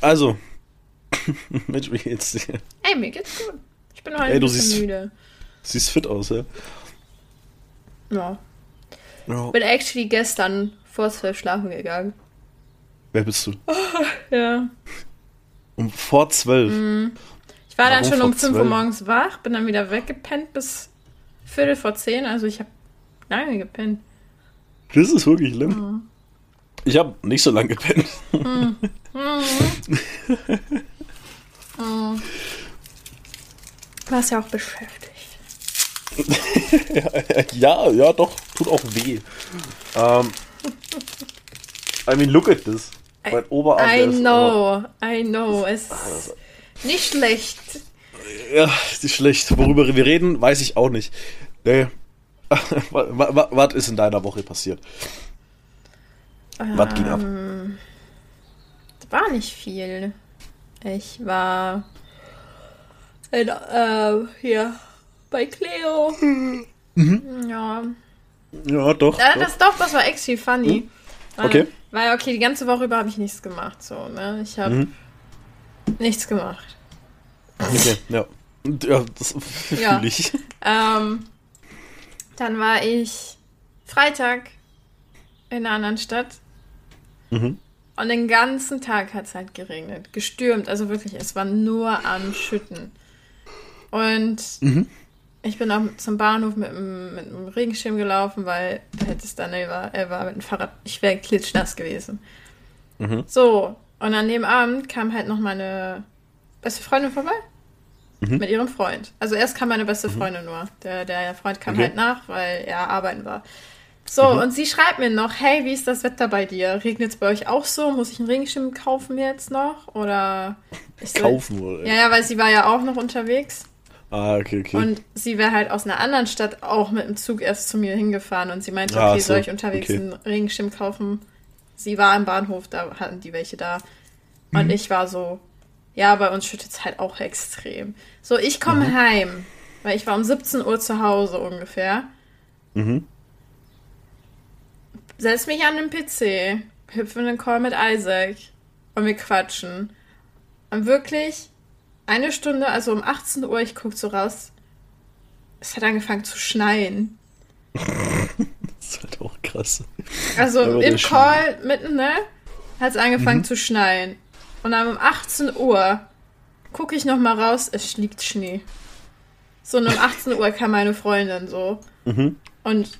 Also, Mensch, wie geht's dir? Ey, mir geht's gut. Ich bin heute Ey, ein bisschen siehst- müde. Siehst fit aus, ja? Ja. ja. Bin actually gestern vor zwölf schlafen gegangen. Wer bist du? Ja. Um vor zwölf. Ich war dann Warum schon um 5 Uhr 12? morgens wach, bin dann wieder weggepennt bis Viertel vor 10. Also ich habe lange gepennt. Das ist wirklich schlimm. Ich habe nicht so lange gepennt. Du warst ja auch beschäftigt. ja, ja, doch, tut auch weh. Ähm, I mean, look at this. Mein Oberarm. I know, I know. Es ist nicht schlecht. Ja, ist schlecht. Worüber wir reden, weiß ich auch nicht. Nee. Was ist in deiner Woche passiert? Was ging ab? Ähm, War nicht viel. Ich war in, äh, hier bei Cleo. Mhm. Ja. Ja, doch. Ja, das doch, das war actually funny. Weil- Okay. Weil, okay, die ganze Woche über habe ich nichts gemacht. So, ne? Ich habe Mhm. nichts gemacht. Okay, ja. Ja, das Ja. fühle ich. Ähm, dann war ich Freitag in einer anderen Stadt Mhm. und den ganzen Tag hat es halt geregnet. Gestürmt, also wirklich, es war nur am Schütten. Und Mhm. ich bin auch zum Bahnhof mit einem, mit einem Regenschirm gelaufen, weil hätte es dann er er war mit dem Fahrrad, ich wäre klitschnass gewesen. Mhm. So, und an dem Abend kam halt noch meine beste Freundin vorbei. Mhm. Mit ihrem Freund. Also erst kam meine beste Freundin nur. Der, der Freund kam Okay. halt nach, weil er arbeiten war. So, Mhm. und sie schreibt mir noch, hey, wie ist das Wetter bei dir? Regnet es bei euch auch so? Muss ich einen Regenschirm kaufen jetzt noch? Oder ich so, Kaufen oder? Ja, ja, weil sie war ja auch noch unterwegs. Ah, okay, okay. Und sie wäre halt aus einer anderen Stadt auch mit dem Zug erst zu mir hingefahren und sie meinte, Ah, okay, so, soll ich unterwegs okay. einen Regenschirm kaufen? Sie war im Bahnhof, da hatten die welche da. Mhm. Und ich war so, ja, bei uns schüttet es halt auch extrem. So, ich komme Mhm. heim, weil ich war um 17 Uhr zu Hause ungefähr. Mhm. Setz mich an den PC, hüpfe in den Call mit Isaac und wir quatschen. Und wirklich eine Stunde, also um 18 Uhr, ich guck so raus, es hat angefangen zu schneien. Das ist halt auch krass. Also Aber im Call mitten, ne? Hat es angefangen Mhm. zu schneien. Und dann um 18 Uhr gucke ich noch mal raus, es liegt Schnee. So und um 18 Uhr kam meine Freundin so. Mhm. Und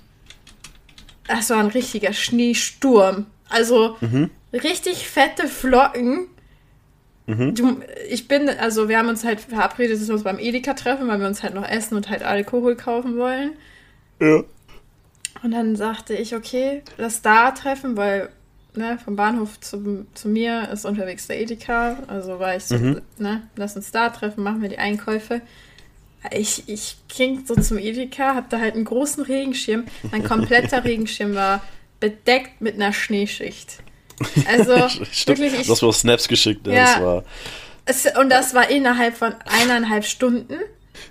das war ein richtiger Schneesturm. Also Mhm. richtig fette Flocken. Mhm. Du, ich bin, also wir haben uns halt verabredet, dass wir uns beim Edeka treffen, weil wir uns halt noch essen und halt Alkohol kaufen wollen. Ja. Und dann sagte ich, okay, lass da treffen, weil ne, vom Bahnhof zu, zu mir ist unterwegs der Edeka. Also war ich so, Mhm. ne, lass uns da treffen, machen wir die Einkäufe. Ich, ich ging so zum Edeka, hab da halt einen großen Regenschirm. Mein kompletter Regenschirm war bedeckt mit einer Schneeschicht. Also wirklich, ich, Du hast mir auch Snaps geschickt. Ja. Ja. Das war, es, und das war innerhalb von eineinhalb Stunden.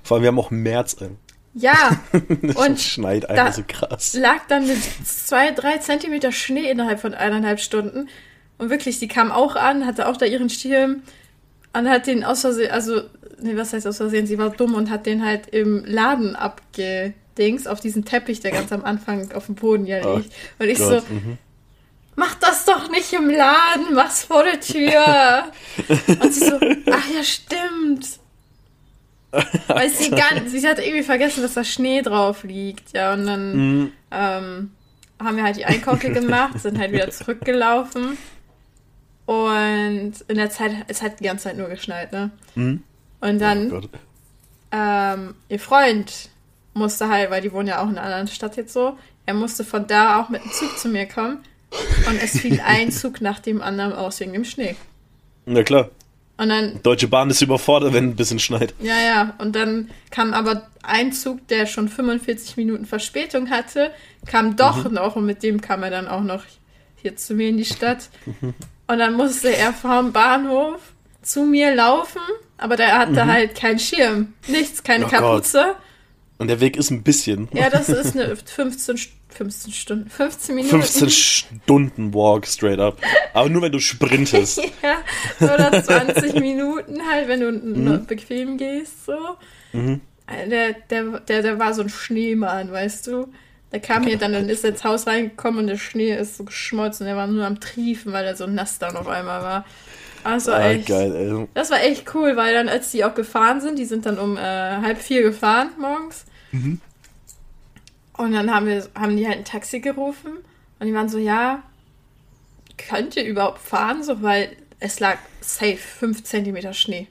vor allem, wir haben auch März. Ey. Ja, Das Und schneit da- einfach so krass. lag dann mit zwei, drei Zentimeter Schnee innerhalb von eineinhalb Stunden. Und wirklich, die kam auch an, hatte auch da ihren Schirm und hat den aus Versehen, also, nee, was heißt aus Versehen, sie war dumm und hat den halt im Laden abgedings auf diesen Teppich, der ganz am Anfang auf dem Boden ja Oh liegt. Und ich Gott, so, mhm. mach das doch nicht im Laden, mach's vor der Tür. und sie so, ach ja, stimmt. Weil sie ganz, sie hat irgendwie vergessen, dass da Schnee drauf liegt, ja, und dann Mhm. ähm, haben wir halt die Einkäufe gemacht, sind halt wieder zurückgelaufen. Und in der Zeit, es hat die ganze Zeit nur geschneit, ne? Mhm. Und dann, Oh ähm, ihr Freund musste halt, weil die wohnen ja auch in einer anderen Stadt jetzt so, er musste von da auch mit dem Zug zu mir kommen. Und es fiel ein Zug nach dem anderen aus wegen dem Schnee. Na klar. Und dann Deutsche Bahn ist überfordert, wenn ein bisschen schneit. Ja, ja. Und dann kam aber ein Zug, der schon 45 Minuten Verspätung hatte, kam doch noch und mit dem kam er dann auch noch hier zu mir in die Stadt. Und dann musste er vom Bahnhof zu mir laufen, aber der hatte Mhm. halt keinen Schirm, nichts, keine Oh Gott. Kapuze. Und der Weg ist ein bisschen. Ja, das ist eine 15, 15 Stunden, 15 Minuten. 15 Stunden Walk straight up. Aber nur wenn du sprintest. ja, oder 20 Minuten halt, wenn du mhm. bequem gehst, so. Mhm. Der, der, der, der war so ein Schneemann, weißt du? Der kam hier dann, dann ist er ins Haus reingekommen und der Schnee ist so geschmolzen. Er war nur am Triefen, weil er so nass dann auf einmal war. Also ah, echt. Geil, ey. Das war echt cool, weil dann, als die auch gefahren sind, die sind dann um äh, halb vier gefahren morgens. Mhm. Und dann haben, wir, haben die halt ein Taxi gerufen und die waren so, ja, könnt ihr überhaupt fahren? So, weil es lag safe 5 cm Schnee.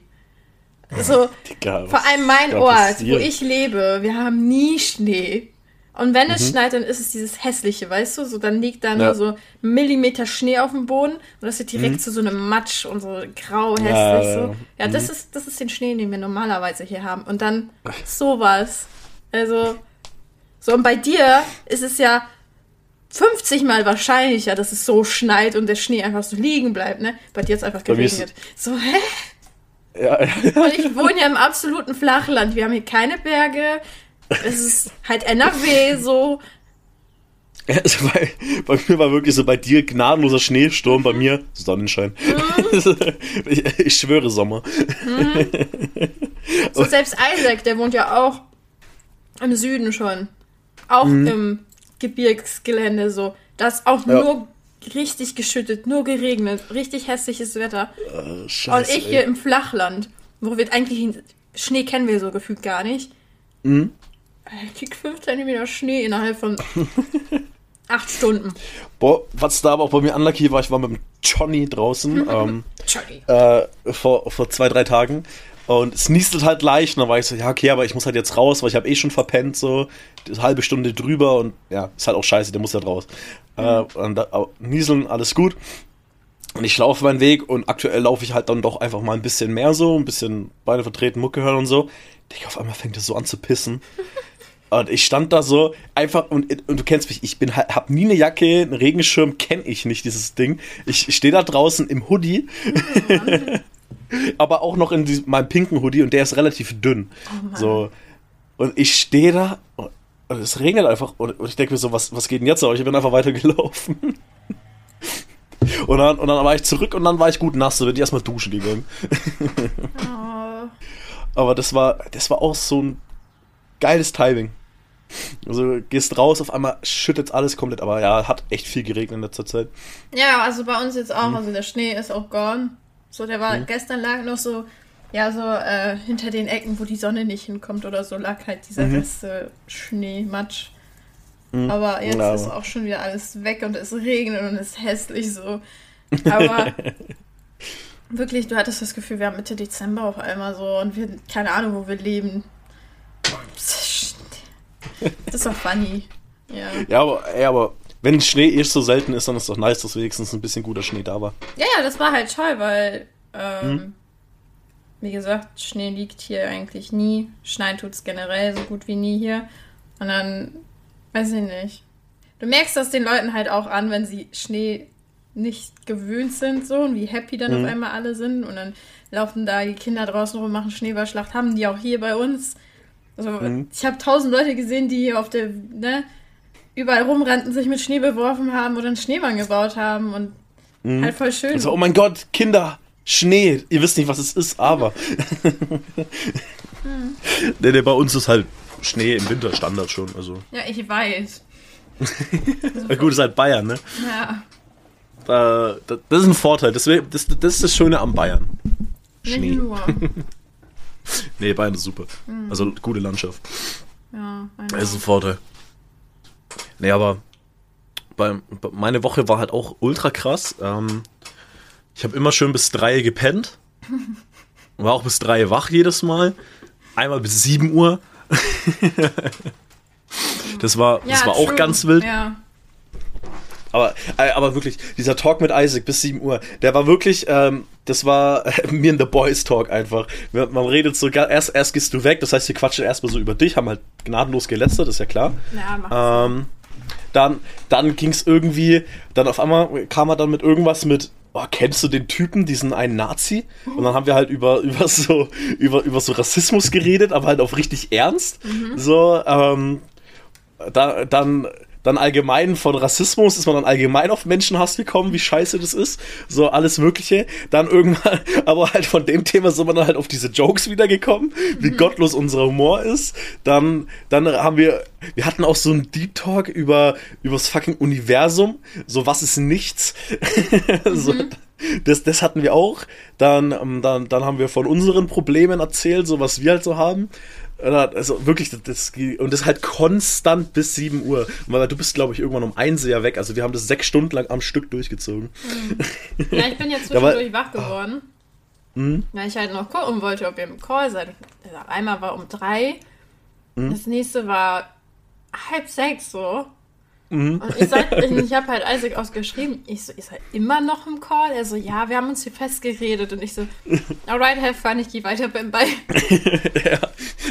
So, Digga, vor allem mein Ort, wo ich lebe, wir haben nie Schnee. Und wenn es mhm. schneit, dann ist es dieses hässliche, weißt du? So, dann liegt da ja. nur so Millimeter Schnee auf dem Boden und das wird direkt mhm. zu so einem Matsch und so grau hässlich. Ja, so. ja mhm. das, ist, das ist den Schnee, den wir normalerweise hier haben. Und dann sowas. Also, so, und bei dir ist es ja 50 mal wahrscheinlicher, dass es so schneit und der Schnee einfach so liegen bleibt, ne? Bei dir ist einfach geregnet. So, hä? Ja, ja. Und ich wohne ja im absoluten Flachland. Wir haben hier keine Berge. Es ist halt NRW so. Also bei, bei, mir war wirklich so bei dir gnadenloser Schneesturm, bei mir Sonnenschein. Mhm. ich, ich, schwöre Sommer. Mhm. So selbst Isaac, der wohnt ja auch im Süden schon. Auch mhm. im Gebirgsgelände so. Da ist auch ja. nur richtig geschüttet, nur geregnet, richtig hässliches Wetter. Oh, scheiße, Und ich hier ey. im Flachland, wo wir eigentlich Schnee kennen wir so gefühlt gar nicht. Mhm. Kriegt 5 cm Schnee innerhalb von 8 Stunden. Boah, was da aber auch bei mir unlucky war, ich war mit dem Johnny draußen. ähm, Johnny. Äh, vor, vor zwei, drei Tagen. Und es niestelt halt leicht. Und dann war ich so, ja, okay, aber ich muss halt jetzt raus, weil ich habe eh schon verpennt, so eine halbe Stunde drüber. Und ja, ist halt auch scheiße, der muss halt raus. Mhm. Äh, und da, nieseln, alles gut. Und ich laufe meinen Weg und aktuell laufe ich halt dann doch einfach mal ein bisschen mehr so, ein bisschen Beine vertreten, Mucke hören und so. Digga, auf einmal fängt es so an zu pissen. Und ich stand da so einfach und, und du kennst mich, ich bin hab nie eine Jacke, einen Regenschirm kenne ich nicht dieses Ding. Ich, stehe da draußen im Hoodie. aber auch noch in diesem, meinem pinken Hoodie und der ist relativ dünn. Oh so und ich stehe da und, und, es regnet einfach und, und ich denke mir so, was was geht denn jetzt? Aber ich bin einfach weitergelaufen. und dann und dann war ich zurück und dann war ich gut nass, so bin ich erstmal duschen gegangen. oh. Aber das war das war auch so ein geiles Timing. Also gehst raus, auf einmal schüttet alles komplett, aber ja, hat echt viel geregnet in letzter Zeit. Ja, also bei uns jetzt auch, mhm. also der Schnee ist auch gone. So, der war, mhm. gestern lag noch so, ja, so äh, hinter den Ecken, wo die Sonne nicht hinkommt oder so, lag halt dieser mhm. Rest äh, Schnee, Matsch. Mhm. Aber jetzt ja, ist auch schon wieder alles weg und es regnet und es ist hässlich so. Aber wirklich, du hattest das Gefühl, wir haben Mitte Dezember auf einmal so und wir, keine Ahnung, wo wir leben. Das ist doch funny. Ja, ja aber, ey, aber wenn Schnee erst so selten ist, dann ist es doch nice, dass wenigstens ein bisschen guter Schnee da war. Ja, ja, das war halt toll, weil, ähm, hm? wie gesagt, Schnee liegt hier eigentlich nie. Schneien tut es generell so gut wie nie hier. Und dann, weiß ich nicht. Du merkst das den Leuten halt auch an, wenn sie Schnee nicht gewöhnt sind, so und wie happy dann mhm. auf einmal alle sind. Und dann laufen da die Kinder draußen rum, machen Schneeballschlacht, haben die auch hier bei uns. Also mhm. ich habe tausend Leute gesehen, die auf der, ne, überall rumrannten, sich mit Schnee beworfen haben oder einen Schneemann gebaut haben und mhm. halt voll schön. Also, oh mein Gott, Kinder, Schnee. Ihr wisst nicht, was es ist, aber. mhm. nee, nee, bei uns ist halt Schnee im Winter Standard schon. Also. Ja, ich weiß. Gut, ist halt Bayern, ne? Ja. Da, das ist ein Vorteil. Das, das, das ist das Schöne am Bayern. Schnee. Nee, Bayern ist super. Mhm. Also gute Landschaft. Ja, das ist ein Vorteil. Nee, aber bei, meine Woche war halt auch ultra krass. Ähm, ich habe immer schön bis drei gepennt. War auch bis drei wach jedes Mal. Einmal bis sieben Uhr. das war, ja, das war auch ganz wild. Ja. Aber, äh, aber wirklich, dieser Talk mit Isaac bis 7 Uhr, der war wirklich, ähm, das war mir in The Boys Talk einfach. Man redet so, erst, erst gehst du weg, das heißt, wir quatschen erstmal so über dich, haben halt gnadenlos gelästert, ist ja klar. Ja, ähm, dann dann ging es irgendwie, dann auf einmal kam er dann mit irgendwas mit, oh, kennst du den Typen, diesen einen Nazi? Und dann haben wir halt über, über so, über, über so Rassismus geredet, aber halt auch richtig ernst. Mhm. So, ähm, da, dann, dann allgemein von Rassismus ist man dann allgemein auf Menschenhass gekommen, wie scheiße das ist, so alles Mögliche. Dann irgendwann, aber halt von dem Thema sind wir dann halt auf diese Jokes wiedergekommen, wie mhm. gottlos unser Humor ist. Dann, dann haben wir, wir hatten auch so einen Deep Talk über, übers fucking Universum, so was ist nichts. so, mhm. Das, das hatten wir auch. Dann, ähm, dann, dann haben wir von unseren Problemen erzählt, so was wir halt so haben. Also wirklich, das, das, und das halt konstant bis 7 Uhr. Weil du bist, glaube ich, irgendwann um 1 ja weg. Also wir haben das sechs Stunden lang am Stück durchgezogen. Mhm. Ja, ich bin jetzt zwischendurch ja, wach geworden. Mhm. Weil ich halt noch gucken wollte, ob ihr im Call seid. Also einmal war um 3. Mhm. Das nächste war halb sechs so. Mhm. Und ich, ich habe halt Isaac ausgeschrieben, ich so, ist er immer noch im Call? Er so, ja, wir haben uns hier festgeredet. Und ich so, alright, have fun, ich gehe weiter beim Ball. ja,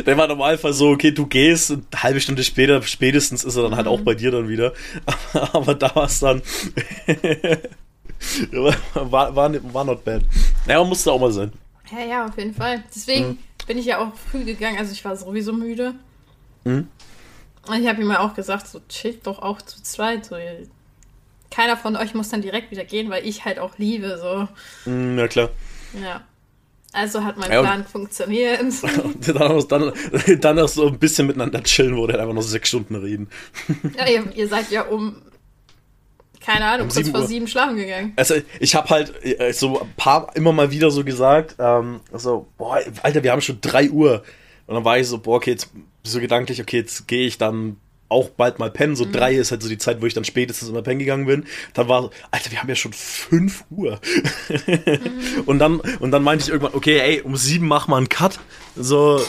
der war im Alpha so, okay, du gehst und eine halbe Stunde später, spätestens ist er dann halt mhm. auch bei dir dann wieder. Aber da war es dann, war, war, war not bad. Ja, musste auch mal sein. Ja, ja, auf jeden Fall. Deswegen mhm. bin ich ja auch früh gegangen, also ich war sowieso müde. Mhm. Ich habe ihm ja auch gesagt, so chillt doch auch zu zweit. So, keiner von euch muss dann direkt wieder gehen, weil ich halt auch liebe. So. Mm, ja, klar. Ja. Also hat mein ja, Plan funktioniert. dann, dann, dann noch so ein bisschen miteinander chillen, wo der einfach noch sechs Stunden reden. Ja, ihr, ihr seid ja um keine Ahnung, um kurz vor sieben schlafen gegangen. Also ich habe halt äh, so ein paar immer mal wieder so gesagt, ähm, so, boah, Alter, wir haben schon drei Uhr. Und dann war ich so, boah, okay, jetzt so gedanklich, okay, jetzt gehe ich dann auch bald mal pennen. So mhm. drei ist halt so die Zeit, wo ich dann spätestens immer pennen gegangen bin. Dann war, Alter, wir haben ja schon fünf Uhr. mhm. und dann, und dann meinte ich irgendwann, okay, ey, um sieben machen wir einen Cut. So,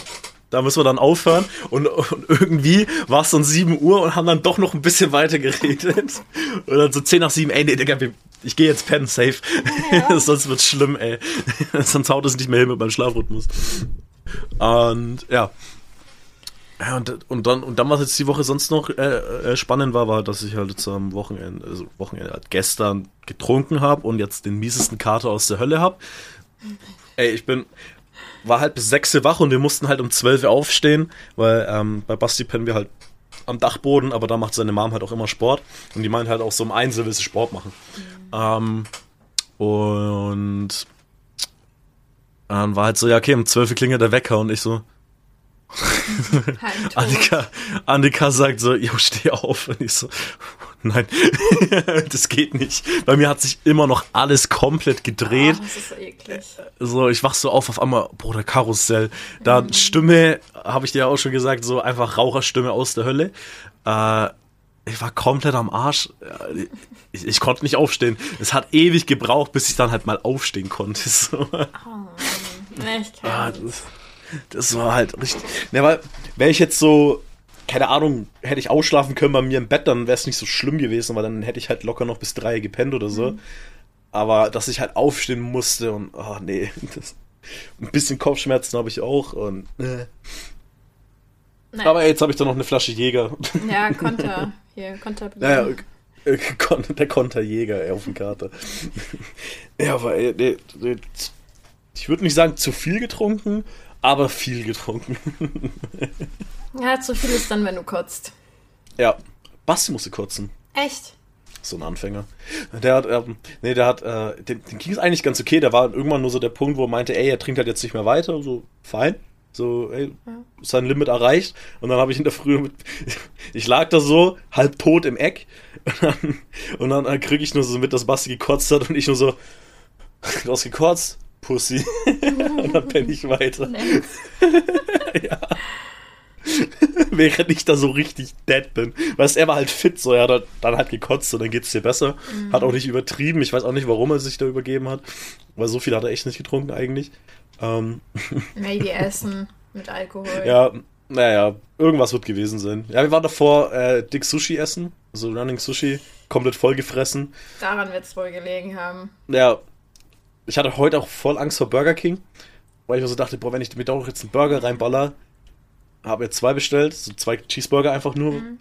da müssen wir dann aufhören. Und, und irgendwie war es dann sieben Uhr und haben dann doch noch ein bisschen weiter geredet. Und dann so zehn nach sieben, ey, nee, Digga, ich gehe jetzt pennen, safe. Ja. Sonst wird's schlimm, ey. Sonst haut es nicht mehr hin mit meinem Schlafrhythmus. Und ja. Ja, und, und dann, und dann, was jetzt die Woche sonst noch äh, äh, spannend war, war, dass ich halt jetzt am Wochenende, also Wochenende halt gestern getrunken habe und jetzt den miesesten Kater aus der Hölle habe. Ey, ich bin, war halt bis 6 Uhr wach und wir mussten halt um 12 Uhr aufstehen, weil ähm, bei Basti pennen wir halt am Dachboden, aber da macht seine Mom halt auch immer Sport. Und die meint halt auch so um 1 Uhr will sie Sport machen. Mhm. Ähm, und dann war halt so, ja, okay, um 12 Uhr klingelt der Wecker und ich so, Annika, Annika sagt so, jo, steh auf. Und ich so, nein, das geht nicht. Bei mir hat sich immer noch alles komplett gedreht. Oh, das ist so eklig. So, ich wach so auf, auf einmal, Bruder, Karussell. Da mhm. Stimme, habe ich dir auch schon gesagt, so einfach Raucherstimme aus der Hölle. Äh, ich war komplett am Arsch. Ich, ich, konnte nicht aufstehen. Es hat ewig gebraucht, bis ich dann halt mal aufstehen konnte. So. Oh, echt ah, das, das war halt richtig. Ne, weil, wäre ich jetzt so, keine Ahnung, hätte ich ausschlafen können bei mir im Bett, dann wäre es nicht so schlimm gewesen, weil dann hätte ich halt locker noch bis drei gepennt oder so. Mhm. Aber dass ich halt aufstehen musste und, oh nee, das, ein bisschen Kopfschmerzen habe ich auch und, äh. Aber jetzt habe ich da noch eine Flasche Jäger. Ja, Konter. Hier, Konter. Naja, der Konterjäger auf dem Kater. ja, aber nee, ich würde nicht sagen zu viel getrunken, aber viel getrunken. ja, zu viel ist dann, wenn du kotzt. Ja, Basti musste kotzen. Echt? So ein Anfänger. Der hat, ähm, nee, der hat, äh, dem, dem ging es eigentlich ganz okay. Der war irgendwann nur so der Punkt, wo er meinte, ey, er trinkt halt jetzt nicht mehr weiter. So, fein. So, ey, ja. sein Limit erreicht. Und dann habe ich in der Früh mit, ich lag da so, halb tot im Eck. Und dann, und dann äh, kriege ich nur so mit, dass Basti gekotzt hat und ich nur so, du hast gekotzt? Pussy. und dann penne ich weiter. ja. Während ich da so richtig dead bin. Weißt er war halt fit, so, er hat dann halt gekotzt und dann geht's dir besser. Mhm. Hat auch nicht übertrieben. Ich weiß auch nicht, warum er sich da übergeben hat. Weil so viel hat er echt nicht getrunken eigentlich. Ähm. Maybe Essen mit Alkohol. Ja, naja, irgendwas wird gewesen sein. Ja, wir waren davor äh, dick Sushi essen. Also Running Sushi, komplett vollgefressen. Daran wird es wohl gelegen haben. Ja, ich hatte heute auch voll Angst vor Burger King, weil ich mir so dachte, boah, wenn ich mir doch jetzt einen Burger reinballer, habe jetzt zwei bestellt, so zwei Cheeseburger einfach nur. Mhm.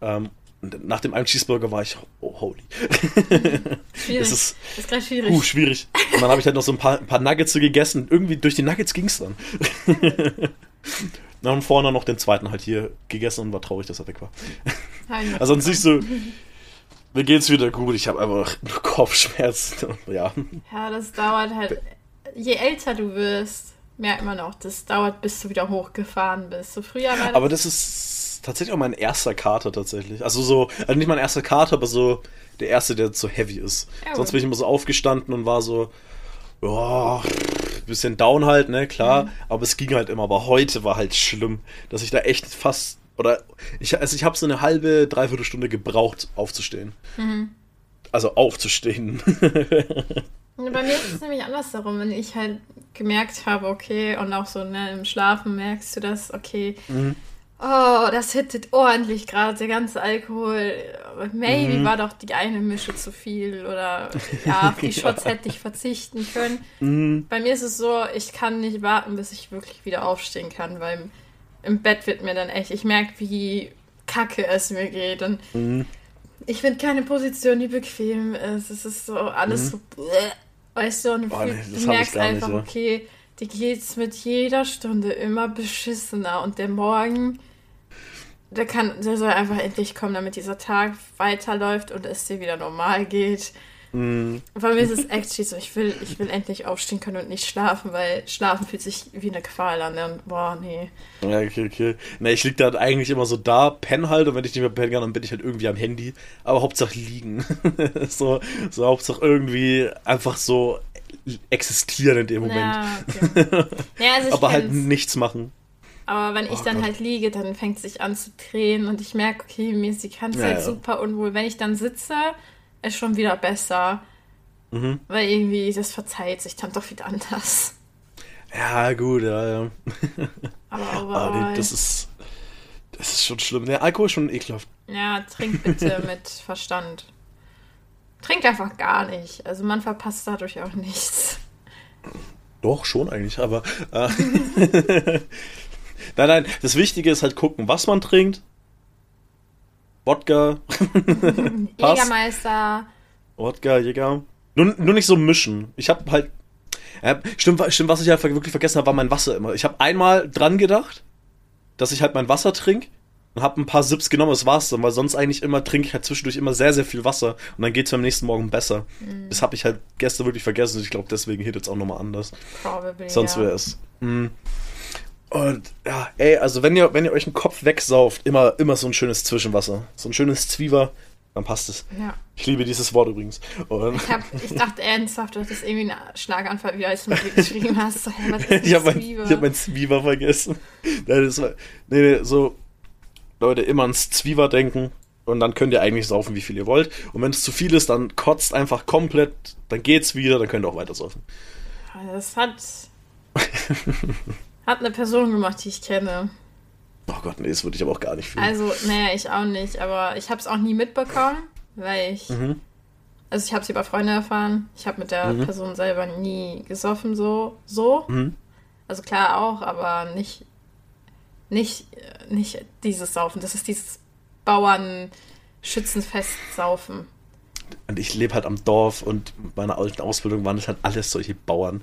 Ähm, Und nach dem einen Cheeseburger war ich, oh, holy. Schwierig. Es ist, ist gerade schwierig. uh, schwierig. Und dann habe ich halt noch so ein paar, ein paar Nuggets so gegessen. Irgendwie durch die Nuggets ging es dann. Dann vorne noch den zweiten halt hier gegessen und war traurig, dass er weg war. Also an sich so, mir geht's wieder gut. Ich habe einfach nur Kopfschmerzen. Ja. Ja, das dauert halt. Je älter du wirst, merkt man auch, das dauert, bis du wieder hochgefahren bist. So früher war das. Aber das ist tatsächlich auch mein erster Kater tatsächlich. Also so, also nicht mein erster Kater, aber so der erste, der so heavy ist. Ja, Sonst bin ich immer so aufgestanden und war so, ja, bisschen down halt, ne, klar. Aber es ging halt immer. Aber heute war halt schlimm, dass ich da echt fast, oder ich, also ich habe so eine halbe, dreiviertel Stunde gebraucht, aufzustehen. Mhm. Also aufzustehen. Bei mir ist es nämlich andersherum, wenn ich halt gemerkt habe, okay, und auch so ne, im Schlafen merkst du das, okay, Mhm. oh, das hittet ordentlich gerade, der ganze Alkohol. Maybe Mhm. war doch die eine Mische zu viel oder ja, auf die Shots hätte ich verzichten können. Mhm. Bei mir ist es so, ich kann nicht warten, bis ich wirklich wieder aufstehen kann, weil im Bett wird mir dann echt, ich merke, wie kacke es mir geht und Mhm. ich finde keine Position, die bequem ist. Es ist so alles so, bleh, weißt du, und Boah, Mhm. nee, du merkst einfach, so. okay, dir geht's mit jeder Stunde immer beschissener und der Morgen, der kann, der soll einfach endlich kommen, damit dieser Tag weiterläuft und es dir wieder normal geht. Mhm. Bei mir ist es actually so, ich will, ich will endlich aufstehen können und nicht schlafen, weil schlafen fühlt sich wie eine Qual an. Und, boah, nee. Ja, okay, okay. Na, ich lieg da halt eigentlich immer so da, penn halt, und wenn ich nicht mehr pennen kann, dann bin ich halt irgendwie am Handy. Aber Hauptsache liegen. so, so Hauptsache irgendwie einfach so existieren in dem Moment. Ja, okay. ja, also ich aber halt nichts machen. Aber wenn ich Oh dann Gott. halt liege, dann fängt es sich an zu drehen und ich merke, okay, mir ist die ganze Ja, Zeit ja. super unwohl. Wenn ich dann sitze, ist schon wieder besser. Mhm. Weil irgendwie das verzeiht sich dann doch wieder anders. Ja, gut, ja, ja. Aber Aber overall, nee, das ist. Das ist schon schlimm. Der Alkohol ist schon ekelhaft. ja, trink bitte mit Verstand. Trink einfach gar nicht. Also man verpasst dadurch auch nichts. Doch, schon eigentlich, aber. Äh, nein, nein, das Wichtige ist halt gucken, was man trinkt. Wodka. Jägermeister. Wodka, Jäger. Nur, nur nicht so mischen. Ich habe halt. Ja, stimmt, stimmt, was ich halt wirklich vergessen habe, war mein Wasser immer. Ich habe einmal dran gedacht, dass ich halt mein Wasser trinke und habe ein paar Sips genommen, das war's dann, weil sonst eigentlich immer trinke ich halt zwischendurch immer sehr, sehr viel Wasser und dann geht's mir am nächsten Morgen besser. Das habe ich halt gestern wirklich vergessen und ich glaube, deswegen geht jetzt auch nochmal anders. Probably, Sonst wäre es. Mm. Und ja, ey, also wenn ihr, wenn ihr euch einen Kopf wegsauft, immer, immer so ein schönes Zwischenwasser. So ein schönes Zwieber, dann passt es. Ja. Ich liebe dieses Wort übrigens. Und Ich, hab, ich dachte ernsthaft, du hattest irgendwie einen Schlaganfall, wie als du mir geschrieben hast. So, was ist ich habe mein, hab mein Zwieber vergessen. Das war, nee, nee, so, Leute, immer ans Zwieber denken. Und dann könnt ihr eigentlich saufen, wie viel ihr wollt. Und wenn es zu viel ist, dann kotzt einfach komplett, dann geht's wieder, dann könnt ihr auch weiter saufen. Das hat, hat eine Person gemacht, die ich kenne. Oh Gott, nee, das würde ich aber auch gar nicht fühlen. Also, naja, ich auch nicht, aber ich habe es auch nie mitbekommen, weil ich. Mhm. Also, ich habe es über Freunde erfahren. Ich habe mit der Mhm. Person selber nie gesoffen, so. so. Mhm. Also, klar auch, aber nicht. Nicht, nicht dieses Saufen. Das ist dieses Bauern-Schützenfest-Saufen. Und ich lebe halt am Dorf und mit meiner alten Ausbildung waren das halt alles solche Bauern.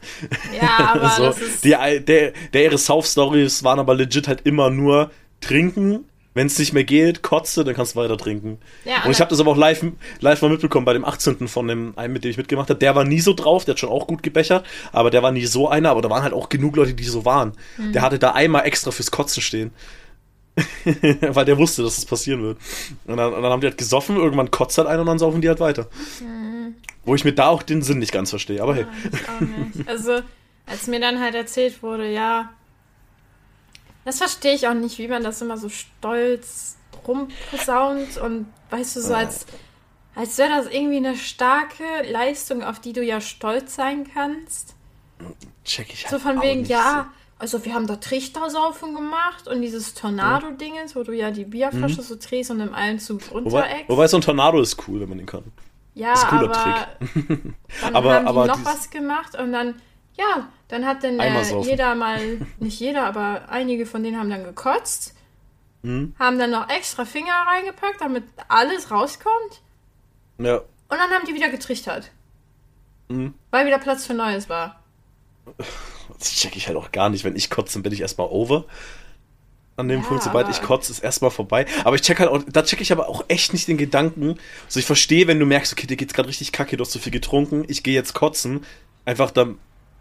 Ja, aber so, das ist. die, der, der ihre Sauf-Stories waren aber legit halt immer nur trinken. Wenn es nicht mehr geht, kotze, dann kannst du weiter trinken. Ja, und ich habe das aber auch live, live mal mitbekommen bei dem 18. von dem einen, mit dem ich mitgemacht habe. Der war nie so drauf, der hat schon auch gut gebechert, aber der war nie so einer. Aber da waren halt auch genug Leute, die so waren. Mhm. Der hatte da einmal extra fürs Kotzen stehen. Weil der wusste, dass es das passieren wird. Und dann, und dann haben die halt gesoffen, irgendwann kotzt halt einer und dann saufen die halt weiter. Wo ich mir da auch den Sinn nicht ganz verstehe. Aber hey. Ja, nicht. Also, als mir dann halt erzählt wurde, ja, das verstehe ich auch nicht, wie man das immer so stolz rumposaunt und weißt du, so als, als wäre das irgendwie eine starke Leistung, auf die du ja stolz sein kannst. Check ich halt So von wegen, ja, also wir haben da Trichtersaufen gemacht und dieses Tornado-Dingens, wo du ja die Bierflasche so drehst und im einen Zug So. Wobei, runtereckst. wobei so ein Tornado ist cool, wenn man den kann. Ja, Das ist ein cooler aber dann Aber- haben die aber noch dies- was gemacht und dann, ja, dann hat dann äh, jeder mal, nicht jeder, aber einige von denen haben dann gekotzt. mhm. haben dann noch extra Finger reingepackt, damit alles rauskommt. Ja. Und dann haben die wieder getrichtert. Mhm. Weil wieder Platz für Neues war. Das check ich halt auch gar nicht. Wenn ich kotze, dann bin ich erstmal over. An dem ja, Punkt, sobald ich kotze, ist erstmal vorbei. Aber ich check halt auch, da check ich aber auch echt nicht den Gedanken. Also ich verstehe, wenn du merkst, okay, dir geht's gerade richtig kacke, du hast zu viel getrunken, ich gehe jetzt kotzen, einfach da,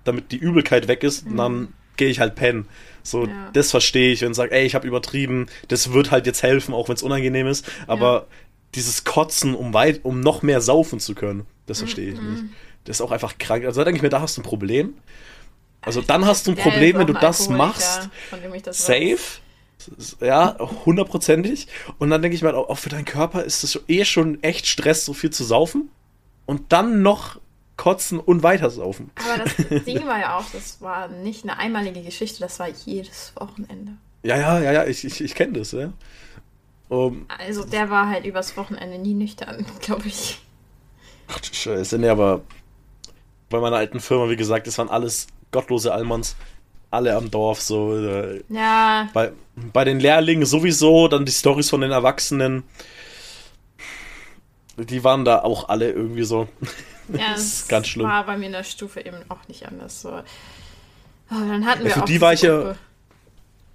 damit die Übelkeit weg ist, mhm. und dann gehe ich halt pennen. So, ja. das verstehe ich und sage, ey, ich habe übertrieben, das wird halt jetzt helfen, auch wenn es unangenehm ist. Aber ja. dieses Kotzen, um weit, um noch mehr saufen zu können, das verstehe ich mhm. nicht. Das ist auch einfach krank. Also da denke ich mir, da hast du ein Problem. Also dann hast du ein Problem, wenn du das machst. Das safe. Ja, hundertprozentig. Und dann denke ich mir, auch für deinen Körper ist das eh schon echt Stress, so viel zu saufen. Und dann noch kotzen und weiter saufen. Aber das Ding war ja auch, das war nicht eine einmalige Geschichte, das war jedes Wochenende. Ja, ja, ja, ja, ich, ich, ich kenne das, ja. Um, also der war halt übers Wochenende nie nüchtern, glaube ich. Ach du Scheiße, nee, aber bei meiner alten Firma, wie gesagt, das waren alles gottlose Allmanns. Alle am Dorf, so. Äh, ja. Bei, bei den Lehrlingen sowieso, dann die Stories von den Erwachsenen. Die waren da auch alle irgendwie so. Ja, das ist ganz schlimm. war bei mir in der Stufe eben auch nicht anders. So. Oh, dann hatten wir ja, für auch die war ich ja, äh,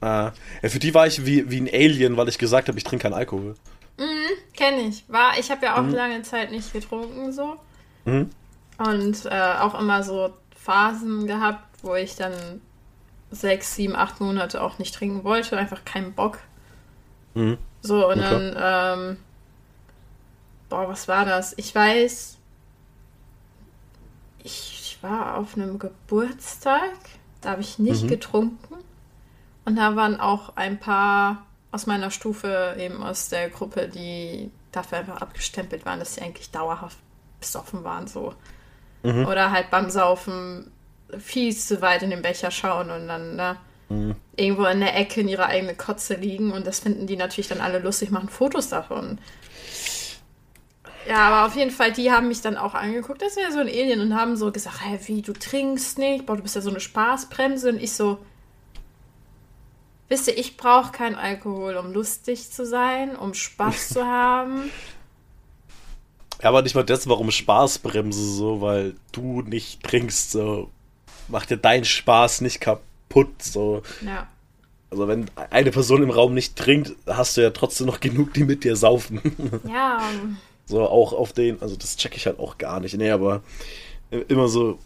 ja, für die war ich wie, wie ein Alien, weil ich gesagt habe, ich trinke keinen Alkohol. Mhm, kenne ich. War, ich habe ja auch mhm. lange Zeit nicht getrunken so. Mhm. Und äh, auch immer so Phasen gehabt, wo ich dann sechs, sieben, acht Monate auch nicht trinken wollte, einfach keinen Bock. Mhm. So, und okay. dann, ähm, boah, was war das? Ich weiß, ich war auf einem Geburtstag, da habe ich nicht mhm. getrunken. Und da waren auch ein paar aus meiner Stufe, eben aus der Gruppe, die dafür einfach abgestempelt waren, dass sie eigentlich dauerhaft besoffen waren, so. Mhm. Oder halt beim Saufen viel zu weit in den Becher schauen und dann ne, mhm. irgendwo in der Ecke in ihrer eigenen Kotze liegen. Und das finden die natürlich dann alle lustig, machen Fotos davon. Ja, aber auf jeden Fall, die haben mich dann auch angeguckt, das wäre so ein Alien und haben so gesagt, hey, wie, du trinkst nicht, boah, du bist ja so eine Spaßbremse. Und ich so, wisst ihr, ich brauche keinen Alkohol, um lustig zu sein, um Spaß zu haben. Ja, aber nicht mal das, warum Spaßbremse so, weil du nicht trinkst, so macht dir deinen Spaß nicht kaputt, so. Ja. Also wenn eine Person im Raum nicht trinkt, hast du ja trotzdem noch genug, die mit dir saufen. Ja. so auch auf den, also das check ich halt auch gar nicht. Nee, aber immer so,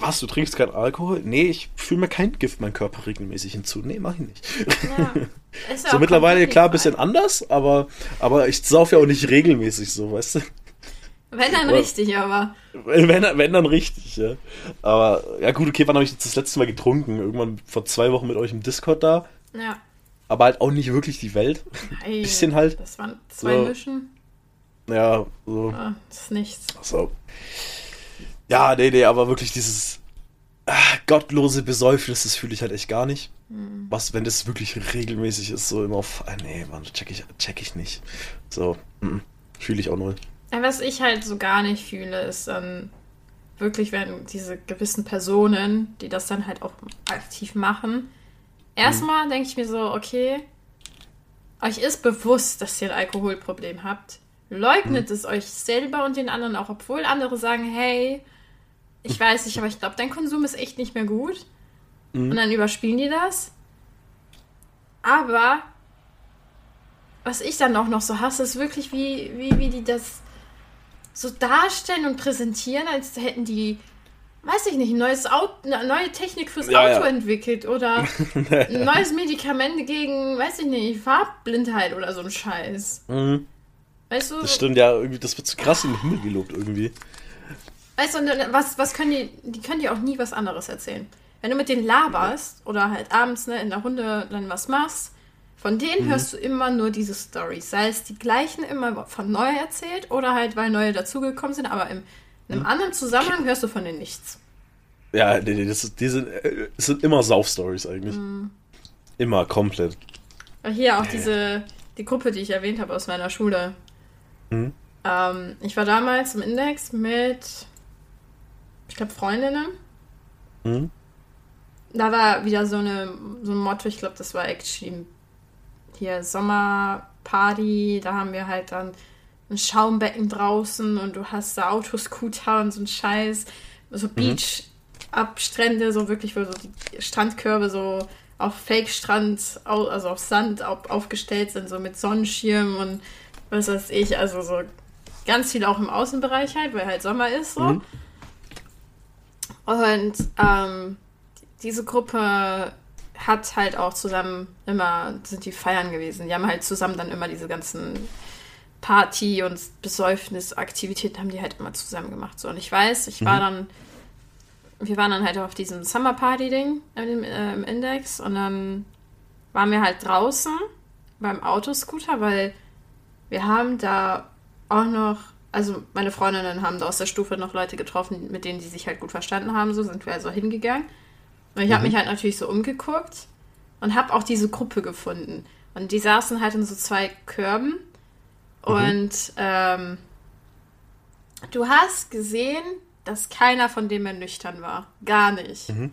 was, du trinkst keinen Alkohol? Nee, ich fühle mir kein Gift meinen Körper regelmäßig hinzu. Nee, mach ich nicht. Ja, so mittlerweile, klar, ein bisschen anders, aber, aber ich sauf ja auch nicht regelmäßig so, weißt du? Wenn dann aber, richtig, aber. Wenn, wenn, dann richtig, ja. Aber, ja gut, okay, wann habe ich jetzt das letzte Mal getrunken? Irgendwann vor zwei Wochen mit euch im Discord da. Ja. Aber halt auch nicht wirklich die Welt. Nein, Bisschen halt. Das waren zwei so. Mischen. Ja, so. Ah, das ist nichts. So. Ja, nee, nee, aber wirklich dieses ach, gottlose Besäufnis, das fühle ich halt echt gar nicht. Mhm. Was, wenn das wirklich regelmäßig ist, so immer auf, ah, nee, Mann, check ich, check ich nicht. So, mm, fühle ich auch null. Was ich halt so gar nicht fühle, ist dann wirklich, wenn diese gewissen Personen, die das dann halt auch aktiv machen, erstmal mhm. denke ich mir so, okay, euch ist bewusst, dass ihr ein Alkoholproblem habt. Leugnet mhm. es euch selber und den anderen auch, obwohl andere sagen, hey, ich weiß nicht, aber ich glaube, dein Konsum ist echt nicht mehr gut. Mhm. Und dann überspielen die das. Aber was ich dann auch noch so hasse, ist wirklich, wie, wie, wie die das so darstellen und präsentieren, als hätten die, weiß ich nicht, ein neues Auto, eine neue Technik fürs ja, Auto ja. entwickelt oder ein neues Medikament gegen, weiß ich nicht, Farbblindheit oder so ein Scheiß. Mhm. Weißt du? Das stimmt, ja, irgendwie, das wird zu krass in den Himmel gelobt irgendwie. Weißt du, was, was können die, die können dir auch nie was anderes erzählen. Wenn du mit denen laberst oder halt abends ne, in der Runde dann was machst, von denen mhm. hörst du immer nur diese Stories. Sei es die gleichen immer von neu erzählt oder halt, weil neue dazugekommen sind, aber im, in einem mhm. anderen Zusammenhang hörst du von denen nichts. Ja, nee, nee, das, ist, die sind, äh, das sind immer Sauf-Stories eigentlich. Mhm. Immer, komplett. Hier auch diese, die Gruppe, die ich erwähnt habe aus meiner Schule. Mhm. Ähm, ich war damals im Index mit, ich glaube, Freundinnen. Mhm. Da war wieder so, eine, so ein Motto, ich glaube, das war actually hier Sommerparty, da haben wir halt dann ein Schaumbecken draußen und du hast da Autoscooter und so ein Scheiß, so mhm. Beach-Abstrände, so wirklich, wo so die Strandkörbe so auf Fake-Strand, also auf Sand aufgestellt sind, so mit Sonnenschirm und was weiß ich, also so ganz viel auch im Außenbereich halt, weil halt Sommer ist so. Mhm. Und ähm, diese Gruppe hat halt auch zusammen immer, sind die feiern gewesen. Die haben halt zusammen dann immer diese ganzen Party- und Besäufnisaktivitäten haben die halt immer zusammen gemacht. So, und ich weiß, ich mhm. war dann, wir waren dann halt auf diesem Summer Party-Ding im, äh, im Index und dann waren wir halt draußen beim Autoscooter, weil wir haben da auch noch, also meine Freundinnen haben da aus der Stufe noch Leute getroffen, mit denen die sich halt gut verstanden haben, so sind wir also hingegangen. Und ich mhm. habe mich halt natürlich so umgeguckt und habe auch diese Gruppe gefunden. Und die saßen halt in so zwei Körben. Mhm. Und ähm, du hast gesehen, dass keiner von denen mehr nüchtern war. Gar nicht. Mhm.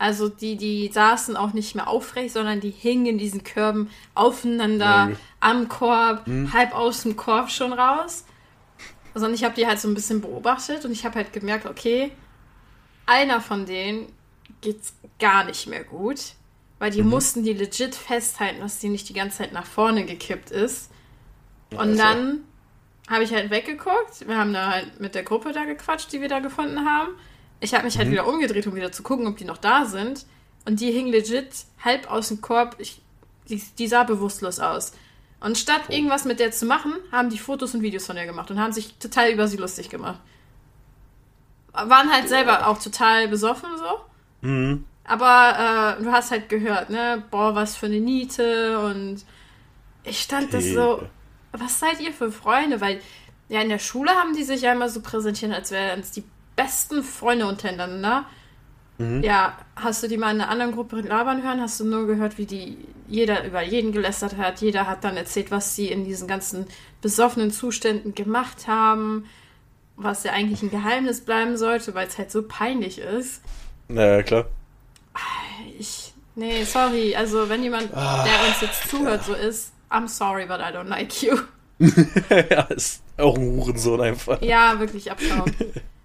Also die, die saßen auch nicht mehr aufrecht, sondern die hingen in diesen Körben aufeinander mhm. am Korb, mhm. halb aus dem Korb schon raus. Sondern ich habe die halt so ein bisschen beobachtet und ich habe halt gemerkt, okay, einer von denen geht's gar nicht mehr gut, weil die mhm. mussten die legit festhalten, dass die nicht die ganze Zeit nach vorne gekippt ist. Und also. dann habe ich halt weggeguckt. Wir haben da halt mit der Gruppe da gequatscht, die wir da gefunden haben. Ich habe mich halt mhm. wieder umgedreht, um wieder zu gucken, ob die noch da sind. Und die hing legit halb aus dem Korb. Ich, die, die sah bewusstlos aus. Und statt oh. irgendwas mit der zu machen, haben die Fotos und Videos von der gemacht und haben sich total über sie lustig gemacht. Waren halt selber auch total besoffen so. Mhm. Aber äh, du hast halt gehört, ne? Boah, was für eine Niete. Und ich stand das so. Was seid ihr für Freunde? Weil ja, in der Schule haben die sich ja immer so präsentiert, als wären es die besten Freunde untereinander. Mhm. Ja, hast du die mal in einer anderen Gruppe labern hören? Hast du nur gehört, wie die jeder über jeden gelästert hat? Jeder hat dann erzählt, was sie in diesen ganzen besoffenen Zuständen gemacht haben, was ja eigentlich ein Geheimnis bleiben sollte, weil es halt so peinlich ist. Naja, klar. Ich, nee, sorry. Also, wenn jemand, ah. der uns jetzt zuhört, so ist, I'm sorry, but I don't like you. ja, ist auch ein Hurensohn einfach. Ja, wirklich Abschau.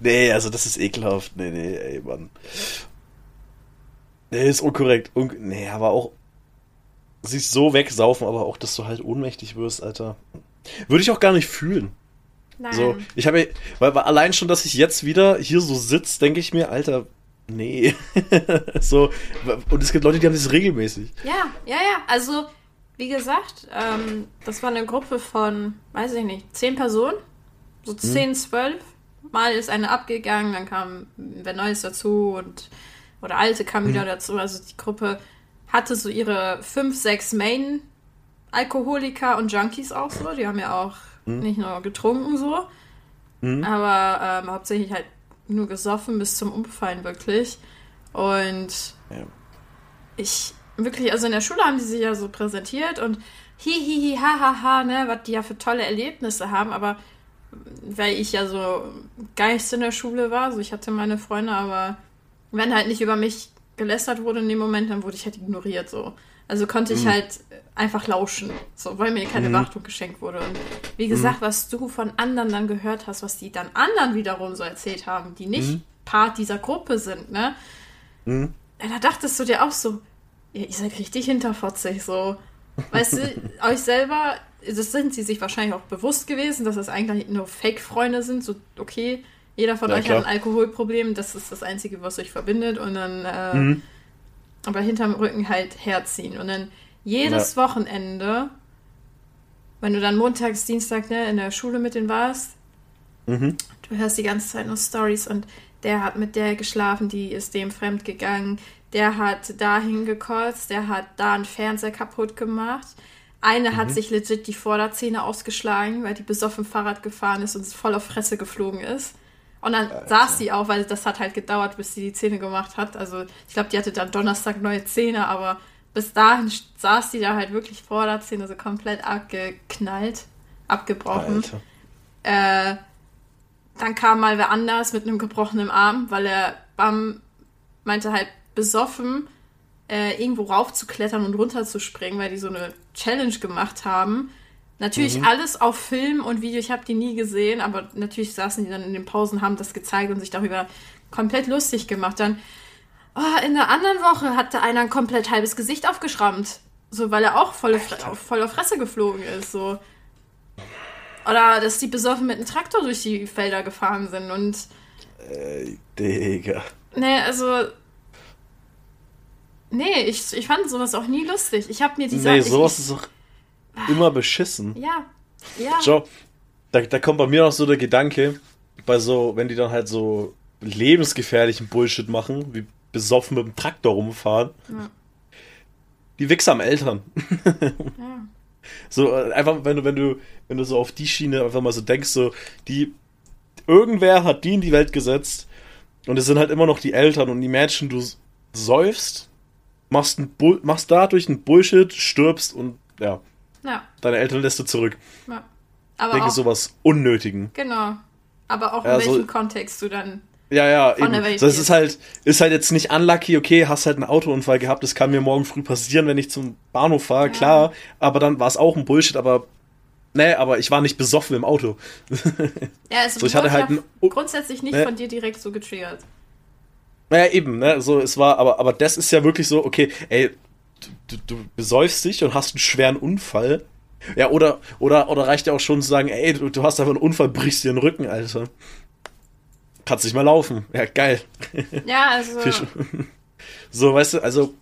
nee, also das ist ekelhaft. Nee, nee, ey, Mann. Nee, ist unkorrekt. Un nee, aber auch sich so wegsaufen, aber auch, dass du halt ohnmächtig wirst, Alter. Würde ich auch gar nicht fühlen. Nein. So, ich habe, weil, weil allein schon, dass ich jetzt wieder hier so sitze, denke ich mir, Alter, nee. so, und es gibt Leute, die haben das regelmäßig. Ja, ja, ja. Also, wie gesagt, ähm, das war eine Gruppe von, weiß ich nicht, zehn Personen. So hm. zehn, hm. zwölf. Mal ist eine abgegangen, dann kam wer Neues dazu und oder alte kam wieder hm. dazu. Also die Gruppe hatte so ihre fünf, sechs Main Alkoholiker und Junkies auch so. Die haben ja auch hm. nicht nur getrunken so, hm. aber ähm, hauptsächlich halt nur gesoffen bis zum Umfallen wirklich. Und ja. ich wirklich, also in der Schule haben die sich ja so präsentiert und hihihi, hahaha, ne, was die ja für tolle Erlebnisse haben, aber weil ich ja so Geist in der Schule war, so ich hatte meine Freunde, aber wenn halt nicht über mich gelästert wurde in dem Moment, dann wurde ich halt ignoriert so. Also konnte ich mhm. halt einfach lauschen, so, weil mir keine mhm. Beachtung geschenkt wurde. Und wie gesagt, mhm. was du von anderen dann gehört hast, was die dann anderen wiederum so erzählt haben, die nicht mhm. Part dieser Gruppe sind, ne? Mhm. Da dachtest du dir auch so, ja, ihr seid richtig hinterfotzig, so. Weißt du, euch selber, das sind sie sich wahrscheinlich auch bewusst gewesen, dass das eigentlich nur Fake-Freunde sind, so, okay, jeder von ja, euch klar. hat ein Alkoholproblem, das ist das Einzige, was euch verbindet und dann, äh, mhm. aber hinterm Rücken halt herziehen und dann jedes ja. Wochenende, wenn du dann montags, Dienstag ne, in der Schule mit denen warst, mhm. du hörst die ganze Zeit nur Stories und der hat mit der geschlafen, die ist dem fremd gegangen, der hat dahin gekotzt, der hat da einen Fernseher kaputt gemacht. Eine mhm. hat sich legit die Vorderzähne ausgeschlagen, weil die besoffen Fahrrad gefahren ist und voll auf Fresse geflogen ist. Und dann Alter. saß sie auch, weil das hat halt gedauert, bis sie die Zähne gemacht hat. Also ich glaube, die hatte dann Donnerstag neue Zähne, aber bis dahin saß die da halt wirklich vor der Szene so komplett abgeknallt, abgebrochen. Äh, dann kam mal wer anders mit einem gebrochenen Arm, weil er Bam meinte halt besoffen, äh, irgendwo raufzuklettern und runterzuspringen, weil die so eine Challenge gemacht haben. Natürlich mhm. alles auf Film und Video, ich habe die nie gesehen, aber natürlich saßen die dann in den Pausen, haben das gezeigt und sich darüber komplett lustig gemacht. Dann oh, in der anderen Woche hatte einer ein komplett halbes Gesicht aufgeschrammt. So, weil er auch voll, voll auf Fresse geflogen ist. So. Oder dass die besoffen mit einem Traktor durch die Felder gefahren sind und. Ey, Digga. Nee, also. Nee, ich, ich fand sowas auch nie lustig. Ich habe mir die Nee, sowas ich, ist auch immer beschissen. Ja. Ja. Schau, da, da kommt bei mir noch so der Gedanke, bei so, wenn die dann halt so lebensgefährlichen Bullshit machen, wie besoffen mit dem Traktor rumfahren. Ja. Die Wichser am Eltern. ja. So, einfach, wenn du, wenn du, wenn du so auf die Schiene einfach mal so denkst, so, die, irgendwer hat die in die Welt gesetzt und es sind halt immer noch die Eltern und die Menschen, du säufst, machst, Bull machst dadurch ein Bullshit, stirbst und ja. Ja. Deine Eltern lässt du zurück. Ja. Aber ich denke, auch, sowas Unnötigen. Genau. Aber auch in ja, welchem so, Kontext du dann ja, ja, von eben. der Welt so, es ist halt, ist halt jetzt nicht unlucky, okay, hast halt einen Autounfall gehabt, das kann mir morgen früh passieren, wenn ich zum Bahnhof fahre, ja. klar, aber dann war es auch ein Bullshit, aber nee, aber ich war nicht besoffen im Auto. Ja, also so, ich hatte halt grundsätzlich nicht ne? von dir direkt so getriggert. Naja, eben, ne, so, es war, aber, aber das ist ja wirklich so, okay, ey, du, du besäufst dich und hast einen schweren Unfall. Ja, oder, oder, oder reicht ja auch schon zu sagen, ey, du, du hast einfach einen Unfall, brichst dir den Rücken, Alter kannst nicht mehr laufen. Ja, geil. Ja, also. so, weißt du, also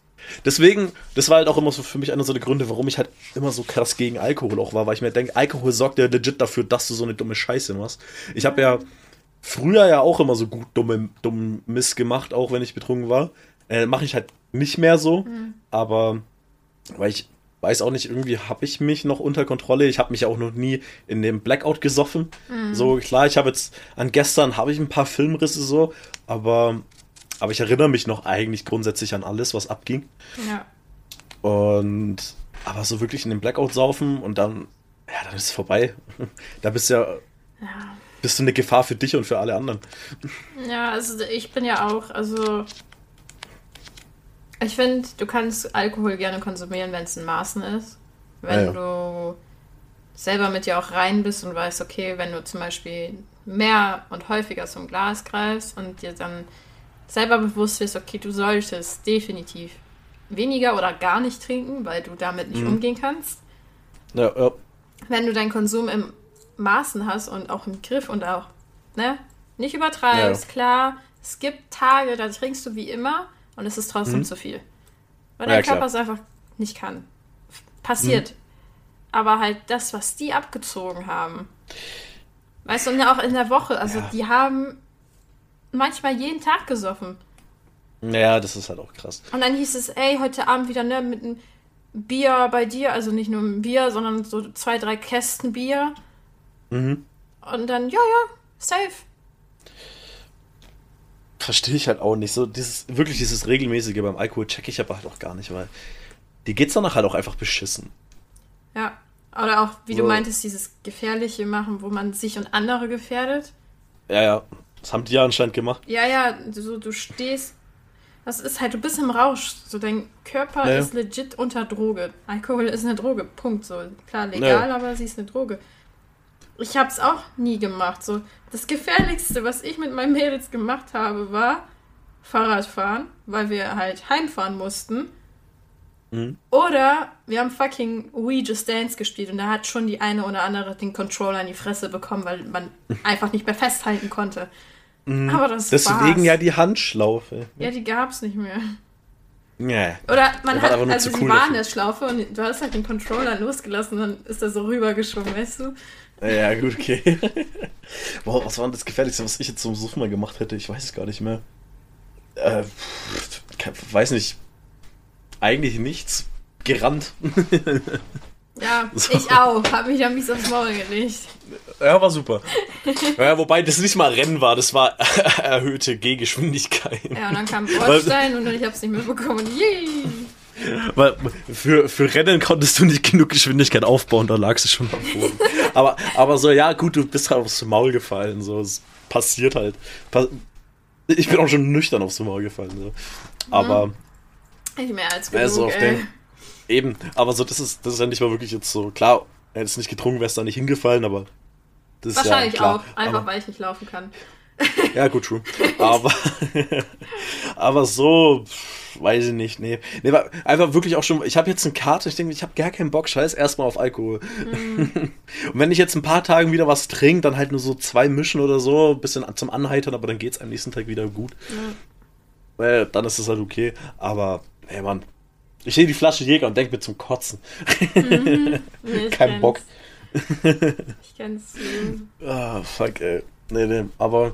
deswegen, das war halt auch immer so für mich einer so der Gründe, warum ich halt immer so krass gegen Alkohol auch war, weil ich mir denke, Alkohol sorgt ja legit dafür, dass du so eine dumme Scheiße machst. Ich habe ja früher ja auch immer so gut dumme, dumm Mist gemacht, auch wenn ich betrunken war. Äh, Mache ich halt nicht mehr so, mhm. aber weil ich weiß auch nicht, irgendwie habe ich mich noch unter Kontrolle. Ich habe mich auch noch nie in dem Blackout gesoffen. Mhm. So klar, ich habe jetzt an gestern habe ich ein paar Filmrisse so, aber aber ich erinnere mich noch eigentlich grundsätzlich an alles, was abging. Ja. Und aber so wirklich in den Blackout saufen und dann ja, dann ist es vorbei. da bist du ja, ja bist du eine Gefahr für dich und für alle anderen. Ja, also ich bin ja auch, also ich finde, du kannst Alkohol gerne konsumieren, wenn es in Maßen ist. Wenn ja, ja. du selber mit dir auch rein bist und weißt, okay, wenn du zum Beispiel mehr und häufiger zum Glas greifst und dir dann selber bewusst wirst, okay, du solltest definitiv weniger oder gar nicht trinken, weil du damit nicht mhm. umgehen kannst. Ja, ja. Wenn du deinen Konsum im Maßen hast und auch im Griff und auch, ne, nicht übertreibst, ja. klar, es gibt Tage, da trinkst du wie immer und es ist trotzdem mhm. zu viel. Weil dein ja, Körper es einfach nicht kann. Passiert. Mhm. Aber halt das, was die abgezogen haben. Weißt du, und auch in der Woche, also ja. die haben manchmal jeden Tag gesoffen. Ja, das ist halt auch krass. Und dann hieß es, ey, heute Abend wieder, ne, mit einem Bier bei dir, also nicht nur ein Bier, sondern so zwei, drei Kästen Bier. Mhm. Und dann, ja, ja, safe verstehe ich halt auch nicht. So dieses, wirklich dieses regelmäßige beim Alkohol checke ich aber halt auch gar nicht, weil die geht's danach halt auch einfach beschissen. Ja. Oder auch, wie so. du meintest, dieses Gefährliche machen, wo man sich und andere gefährdet. Ja, ja. Das haben die ja anscheinend gemacht. Ja, ja, so du stehst. Das ist halt, du bist im Rausch. So dein Körper ja, ist legit unter Droge. Alkohol ist eine Droge. Punkt. So klar legal, ja. aber sie ist eine Droge. Ich habe es auch nie gemacht. So das gefährlichste, was ich mit meinen Mädels gemacht habe, war Fahrradfahren, weil wir halt heimfahren mussten. Mhm. Oder wir haben fucking We Just Dance gespielt und da hat schon die eine oder andere den Controller in die Fresse bekommen, weil man einfach nicht mehr festhalten konnte. Mhm. Aber das Deswegen war's. ja die Handschlaufe. Ja, die gab's nicht mehr. Nee. Oder man hat, also die cool waren in der Schlaufe und du hast halt den Controller losgelassen und dann ist er so rübergeschwommen, weißt du? Ja, gut, okay. Boah, was war denn das Gefährlichste, was ich jetzt zum Suchen mal gemacht hätte? Ich weiß es gar nicht mehr. Äh, weiß nicht. Eigentlich nichts. Gerannt. Ja, so. ich auch. Hab mich dann mies aufs Maul gelegt. Ja, war super. ja, wobei das nicht mal Rennen war, das war erhöhte Gehgeschwindigkeit. Ja, und dann kam Bordstein und ich hab's nicht mehr bekommen. Yay! Weil für, für Rennen konntest du nicht genug Geschwindigkeit aufbauen, da lagst du schon am Boden. aber, aber so, ja, gut, du bist halt aufs Maul gefallen. So, es passiert halt. Ich bin auch schon nüchtern aufs Maul gefallen. So. Aber, mhm. Nicht mehr als genug, so den, Eben, aber so, das ist, das ist ja nicht mal wirklich jetzt so, klar, er hätte es nicht getrunken, wäre es da nicht hingefallen, aber das Wahrscheinlich ist ja, klar. auch, einfach aber, weil ich nicht laufen kann. Ja, gut, true. Aber, aber so, weiß ich nicht, nee. nee einfach wirklich auch schon, ich habe jetzt eine Karte, ich denke, ich habe gar keinen Bock, scheiß erstmal auf Alkohol. Mm. Und wenn ich jetzt ein paar Tagen wieder was trinke, dann halt nur so zwei Mischen oder so, ein bisschen zum Anheitern, aber dann geht's am nächsten Tag wieder gut. Ja. Weil dann ist es halt okay. Aber, ey Mann, ich sehe die Flasche Jäger und denke mir zum Kotzen. Mhm. Nee, Kein Bock. ich kenn's. Ah, fuck, ey. Nee, nee, aber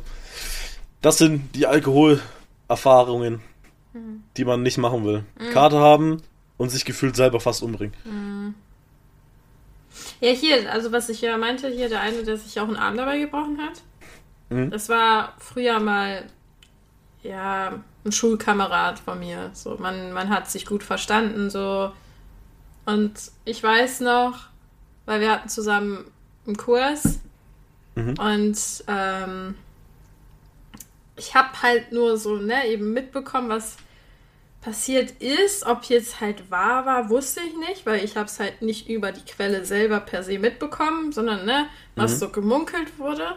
das sind die Alkoholerfahrungen, mhm. die man nicht machen will. Mhm. Karte haben und sich gefühlt selber fast umbringen. Mhm. Ja, hier, also was ich ja meinte, hier der eine, der sich auch einen Arm dabei gebrochen hat. Mhm. Das war früher mal, ja, ein Schulkamerad von mir. So, man, man hat sich gut verstanden, so. Und ich weiß noch, weil wir hatten zusammen einen Kurs mhm. und ähm, ich habe halt nur so, ne, eben mitbekommen, was passiert ist. Ob jetzt halt wahr war, wusste ich nicht, weil ich habe es halt nicht über die Quelle selber per se mitbekommen, sondern, ne, was mhm. so gemunkelt wurde.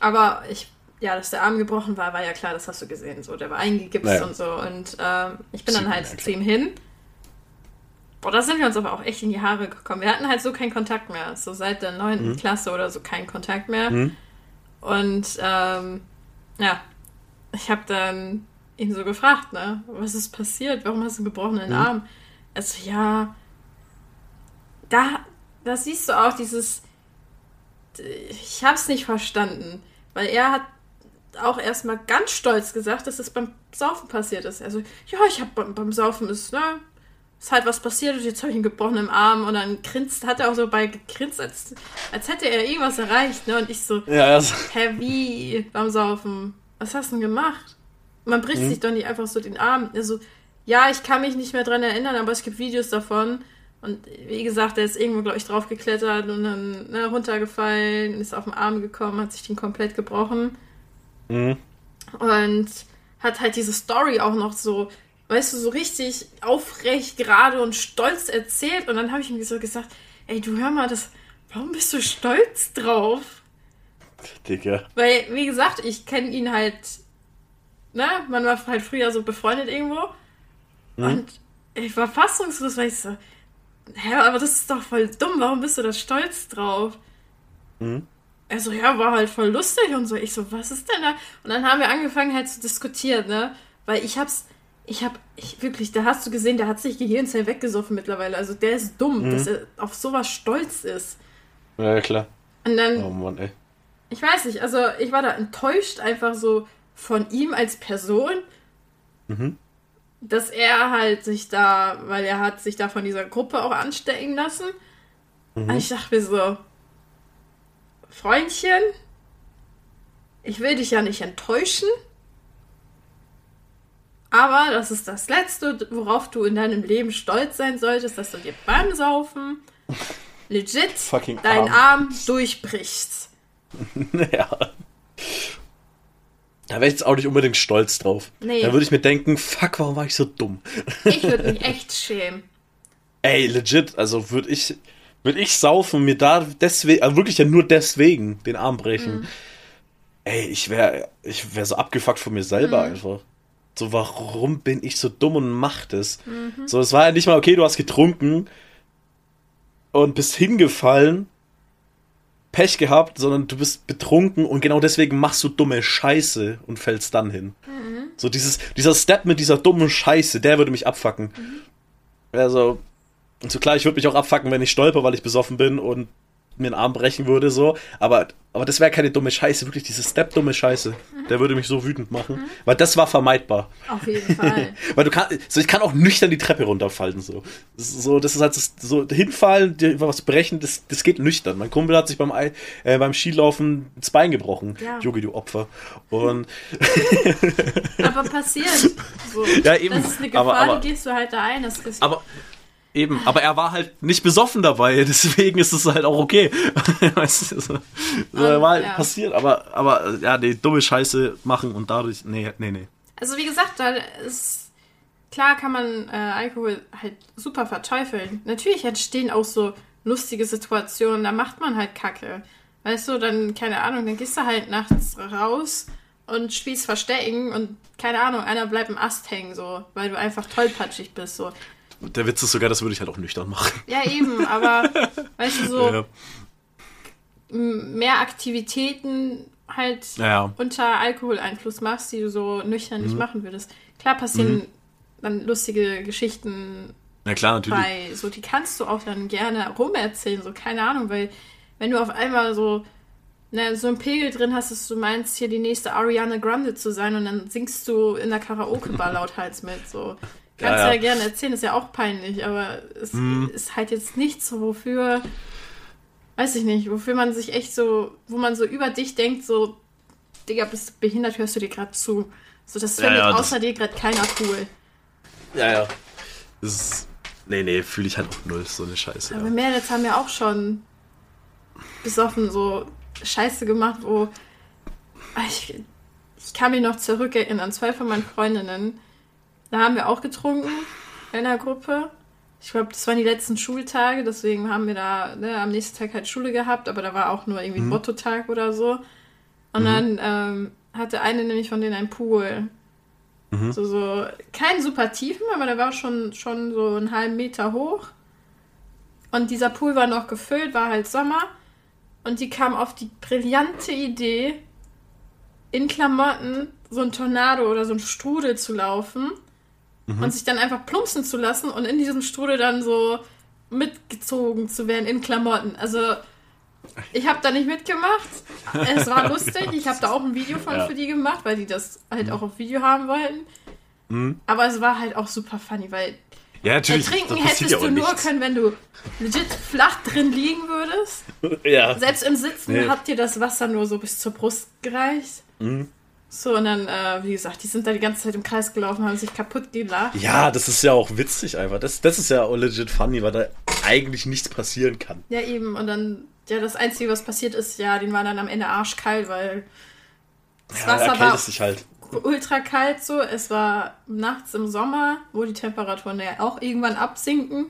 Aber ich ja, dass der Arm gebrochen war, war ja klar, das hast du gesehen. So, der war eingegipst naja. und so. Und ähm, ich bin dann halt zu ihm hin. Boah, da sind wir uns aber auch echt in die Haare gekommen. Wir hatten halt so keinen Kontakt mehr. So seit der neunten mhm. Klasse oder so keinen Kontakt mehr. Mhm. Und ähm, ja, ich habe dann ihn so gefragt, ne, was ist passiert? Warum hast du einen gebrochenen mhm. Arm? Also ja, da, da siehst du auch dieses, ich hab's nicht verstanden, weil er hat auch erstmal ganz stolz gesagt, dass das beim Saufen passiert ist. Also, ja, ich habe beim, beim, Saufen ist, ne, ist halt was passiert und jetzt habe ich einen gebrochenen Arm und dann grinst, hat er auch so bei gegrinst, als, als hätte er irgendwas erreicht, ne? Und ich so, ja, also. hä, wie beim Saufen? Was hast du denn gemacht? Man bricht mhm. sich doch nicht einfach so den Arm. Also, ja, ich kann mich nicht mehr dran erinnern, aber es gibt Videos davon. Und wie gesagt, er ist irgendwo, glaube ich, drauf geklettert und dann ne, runtergefallen, ist auf den Arm gekommen, hat sich den komplett gebrochen. Mhm. Und hat halt diese Story auch noch so, weißt du, so richtig aufrecht, gerade und stolz erzählt. Und dann habe ich ihm so gesagt, ey, du hör mal, das, warum bist du stolz drauf? Digga. Weil, wie gesagt, ich kenne ihn halt, ne, man war halt früher so befreundet irgendwo. Mhm. Und ich war fassungslos, weil ich so, hä, aber das ist doch voll dumm, warum bist du da stolz drauf? Mhm er so, ja, war halt voll lustig und so. Ich so, was ist denn da? Und dann haben wir angefangen halt zu diskutieren, ne? Weil ich hab's, ich hab, ich wirklich, da hast du gesehen, der hat sich Gehirnzellen weggesoffen mittlerweile. Also der ist dumm, mhm. dass er auf sowas stolz ist. Ja, klar. Und dann. Oh Mann, ey. Ich weiß nicht, also ich war da enttäuscht einfach so von ihm als Person. Mhm. Dass er halt sich da, weil er hat sich da von dieser Gruppe auch anstecken lassen. Mhm. Und ich dachte mir so, Freundchen, ich will dich ja nicht enttäuschen, aber das ist das Letzte, worauf du in deinem Leben stolz sein solltest, dass du dir beim Saufen legit Fucking deinen Arm, Arm durchbrichst. ja. Da wäre ich jetzt auch nicht unbedingt stolz drauf. Nee. Da würde ich mir denken, fuck, warum war ich so dumm? ich würde mich echt schämen. Ey, legit, also würde ich, würde ich saufen, mir da deswegen, also wirklich ja nur deswegen den Arm brechen. Mhm. Ey, ich wäre ich wär so abgefuckt von mir selber mhm. einfach. So, warum bin ich so dumm und mach das? Mhm. So, es war ja nicht mal, okay, du hast getrunken und bist hingefallen, Pech gehabt, sondern du bist betrunken und genau deswegen machst du dumme Scheiße und fällst dann hin. Mhm. So, dieses, dieser Step mit dieser dummen Scheiße, der würde mich abfacken. Mhm. Also, so klar, ich würde mich auch abfacken, wenn ich stolper, weil ich besoffen bin und mir einen Arm brechen würde, so. Aber, aber das wäre keine dumme Scheiße, wirklich diese Step-dumme Scheiße. Der würde mich so wütend machen. Mhm. Weil das war vermeidbar. Auf jeden Fall. weil du kannst, so ich kann auch nüchtern die Treppe runterfallen, so. So, das ist halt so hinfallen, dir was brechen, das, das geht nüchtern. Mein Kumpel hat sich beim, äh, beim Skilaufen das Bein gebrochen. Ja. Jogi, du Opfer. Und. aber passiert. So. Ja, eben. Das ist eine Gefahr, aber, aber, die gehst du halt da ein. Das ist aber Eben, aber er war halt nicht besoffen dabei, deswegen ist es halt auch okay. weißt du, so, um, war halt ja. passiert, aber, aber ja, die dumme Scheiße machen und dadurch, nee, nee, nee. Also wie gesagt, da ist, klar kann man äh, Alkohol halt super verteufeln. Natürlich entstehen auch so lustige Situationen, da macht man halt Kacke. Weißt du, dann, keine Ahnung, dann gehst du halt nachts raus und spielst Verstecken und keine Ahnung, einer bleibt im Ast hängen, so, weil du einfach tollpatschig bist, so. Der Witz ist sogar, das würde ich halt auch nüchtern machen. Ja, eben, aber weißt du, so ja. mehr Aktivitäten halt ja. unter Alkoholeinfluss machst, die du so nüchtern mhm. nicht machen würdest. Klar passieren mhm. dann lustige Geschichten. Ja, klar, natürlich. Bei, so, die kannst du auch dann gerne rumerzählen, so, keine Ahnung, weil wenn du auf einmal so, ne, so einen Pegel drin hast, dass du meinst, hier die nächste Ariana Grande zu sein und dann singst du in der Karaoke-Bar lauthals mit, so. Kannst ja, ja. ja, gerne erzählen, ist ja auch peinlich, aber es mhm. ist halt jetzt nichts, wofür, weiß ich nicht, wofür man sich echt so, wo man so über dich denkt, so, Digga, bist du behindert, hörst du dir gerade zu. So, das findet ja, außer das... dir gerade keiner cool. Ja, ja. Das ist, nee, nee, fühle ich halt auch null, so eine Scheiße. Aber ja. Mädels haben ja auch schon besoffen so Scheiße gemacht, wo ich, ich kann mich noch zurückerinnern, zwei von meinen Freundinnen, da haben wir auch getrunken in der Gruppe. Ich glaube, das waren die letzten Schultage, deswegen haben wir da ne, am nächsten Tag halt Schule gehabt, aber da war auch nur irgendwie mhm. Motto-Tag oder so. Und mhm. dann ähm, hatte eine nämlich von denen einen Pool. Mhm. So, so, kein super tiefen, aber der war schon, schon so einen halben Meter hoch. Und dieser Pool war noch gefüllt, war halt Sommer. Und die kam auf die brillante Idee, in Klamotten so ein Tornado oder so ein Strudel zu laufen mhm. und sich dann einfach plumpsen zu lassen und in diesem Strudel dann so mitgezogen zu werden in Klamotten. Also ich habe da nicht mitgemacht. Es war lustig. Ich habe da auch ein Video von ja. für die gemacht, weil die das halt mhm. auch auf Video haben wollten. Mhm. Aber es war halt auch super funny, weil ja, natürlich. Ertrinken hättest ja du nur können, wenn du legit flach drin liegen würdest. Ja. Selbst im Sitzen nee. hat dir das Wasser nur so bis zur Brust gereicht. Mhm. So, und dann, äh, wie gesagt, die sind da die ganze Zeit im Kreis gelaufen, haben sich kaputt gelacht. Ja, das ist ja auch witzig einfach. Das, das ist ja auch legit funny, weil da eigentlich nichts passieren kann. Ja, eben. Und dann, ja, das Einzige, was passiert ist, ja, den war dann am Ende arschkalt, weil das ja, Wasser war sich halt. ultra kalt so. Es war nachts im Sommer, wo die Temperaturen ja auch irgendwann absinken.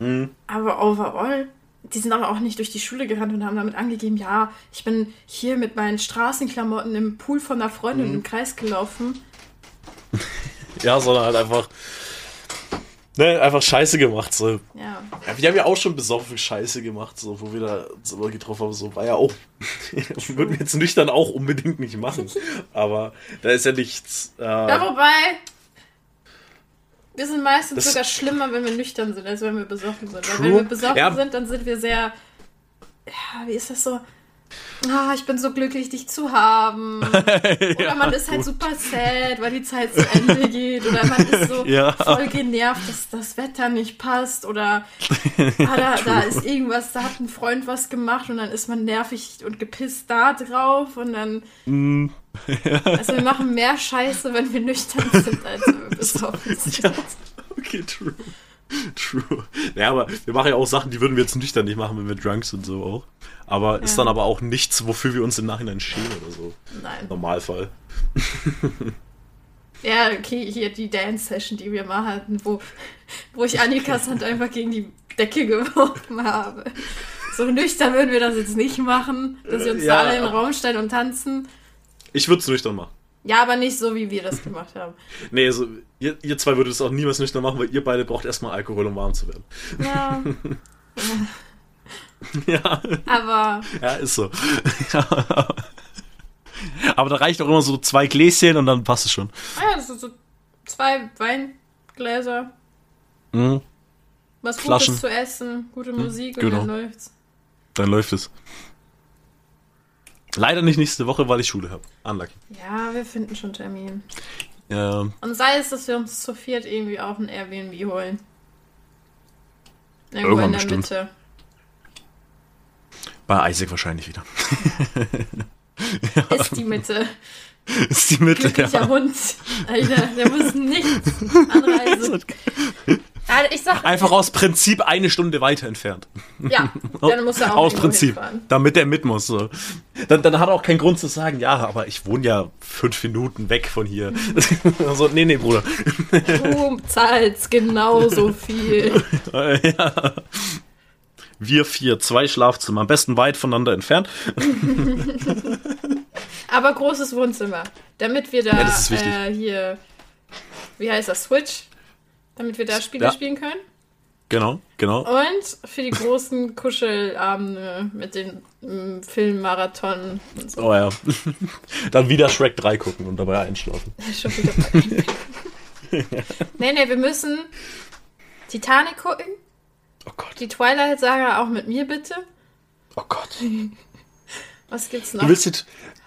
Mhm. Aber overall die sind aber auch nicht durch die Schule gerannt und haben damit angegeben, ja, ich bin hier mit meinen Straßenklamotten im Pool von einer Freundin mhm. im Kreis gelaufen. ja, sondern halt einfach, ne, einfach Scheiße gemacht. So. Ja. ja. Wir haben ja auch schon besoffen Scheiße gemacht, so, wo wir da so getroffen haben. So war ja auch, würden wir jetzt nüchtern auch unbedingt nicht machen. aber da ist ja nichts. Äh, ja, wobei, wir sind meistens das sogar schlimmer, wenn wir nüchtern sind, als wenn wir besoffen sind. True. Weil wenn wir besoffen ja. sind, dann sind wir sehr. Ja, wie ist das so? Ah, ich bin so glücklich, dich zu haben. Oder ja, man ist halt gut. super sad, weil die Zeit zu Ende geht. Oder man ist so ja. voll genervt, dass das Wetter nicht passt. Oder ah, da, da, ist irgendwas, da hat ein Freund was gemacht und dann ist man nervig und gepisst da drauf. Und dann. Mm. Also wir machen mehr Scheiße, wenn wir nüchtern sind, als wenn wir besoffen sind. Ja, okay, true. True. Ja, aber wir machen ja auch Sachen, die würden wir jetzt nüchtern nicht machen, wenn wir drunk sind, so auch. Aber ja. ist dann aber auch nichts, wofür wir uns im Nachhinein schämen oder so. Nein. Normalfall. Ja, okay, hier die Dance-Session, die wir mal hatten, wo, wo ich Annikas Hand einfach gegen die Decke geworfen habe. So nüchtern würden wir das jetzt nicht machen, dass wir uns ja. da alle in den Raum stellen und tanzen. Ich würde es nüchtern machen. Ja, aber nicht so, wie wir das gemacht haben. nee, also, ihr, ihr zwei würdet es auch niemals nüchtern machen, weil ihr beide braucht erstmal Alkohol, um warm zu werden. Ja. ja. Aber. Ja, ist so. aber da reicht auch immer so zwei Gläschen und dann passt es schon. Ah ja, das sind so zwei Weingläser. Mhm. Was Flaschen. Gutes zu essen, gute mhm. Musik genau. und dann läuft's. Dann läuft es. Leider nicht nächste Woche, weil ich Schule habe. Unlucky. Ja, wir finden schon Termin. Ja. Und sei es, dass wir uns zu viert irgendwie auch ein Airbnb holen. Irgendwo Irgendwann in der bestimmt. Mitte. Bei Isaac wahrscheinlich wieder. ja. Ist die Mitte. Ist die Mitte, Glücklicher ja. Hund. Alter, der muss nichts anreisen. Also sag, Einfach aus Prinzip eine Stunde weiter entfernt. Ja, dann muss er auch Aus Prinzip. hinfahren. Damit er mit muss. So. Dann, dann hat er auch keinen Grund zu sagen, ja, aber ich wohne ja fünf Minuten weg von hier. so, nee, nee, Bruder. Du zahlst genauso viel. ja. Wir vier, zwei Schlafzimmer, am besten weit voneinander entfernt. Aber großes Wohnzimmer. Damit wir da Ja, äh, hier, wie heißt das, Switch? Damit wir da Spiele Ja. spielen können. Genau, genau. Und für die großen Kuschelabende mit den mm, Filmmarathon und so. Oh ja. Dann wieder Shrek 3 gucken und dabei einschlafen. Schon wieder bei- nee, nee, wir müssen Titanic gucken. Oh Gott, Die Twilight Saga auch mit mir bitte. oh Gott. Was gibt's Du noch? willst jetzt.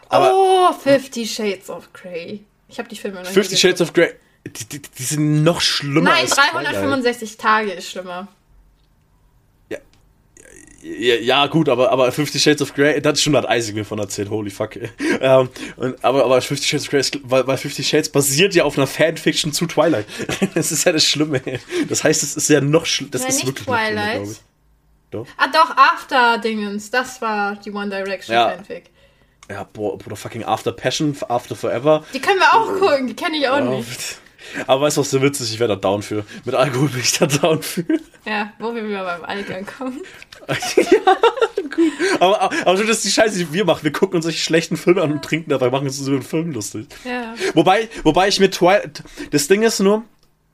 Aber oh, Fifty Shades of Grey. Ich habe die Filme noch nie Fifty Shades of Grey, die, die, die sind noch schlimmer Nein, als Twilight. 365 Tage ist schlimmer. Ja, ja, gut, aber, aber Fifty Shades of Grey, das stimmt, hat Isaac mir von erzählt, holy fuck. Ähm, und, aber, aber Fifty Shades of Grey, ist, weil, weil Fifty Shades basiert ja auf einer Fanfiction zu Twilight. Das ist ja das Schlimme. Das heißt, es ist ja noch schlimmer. Das Nein, ist nicht wirklich Twilight. ich. Doch. Ah, doch, After-Dingens. Das war die One Direction Ja. Fanfic. Ja, boah, Bruder, fucking After Passion, After Forever. Die können wir auch gucken, die kenne ich auch Ja. nicht. Aber weißt du, was so witzig? Ich wäre da down für. Mit Alkohol bin ich da down für. Ja, wo wir wieder beim Alter kommen. Aber, aber, aber das ist die Scheiße, die wir machen. Wir gucken uns solche schlechten Filme an und trinken dabei, machen uns so einen Film lustig. Ja. Wobei, wobei ich mir Twilight. Das Ding ist nur,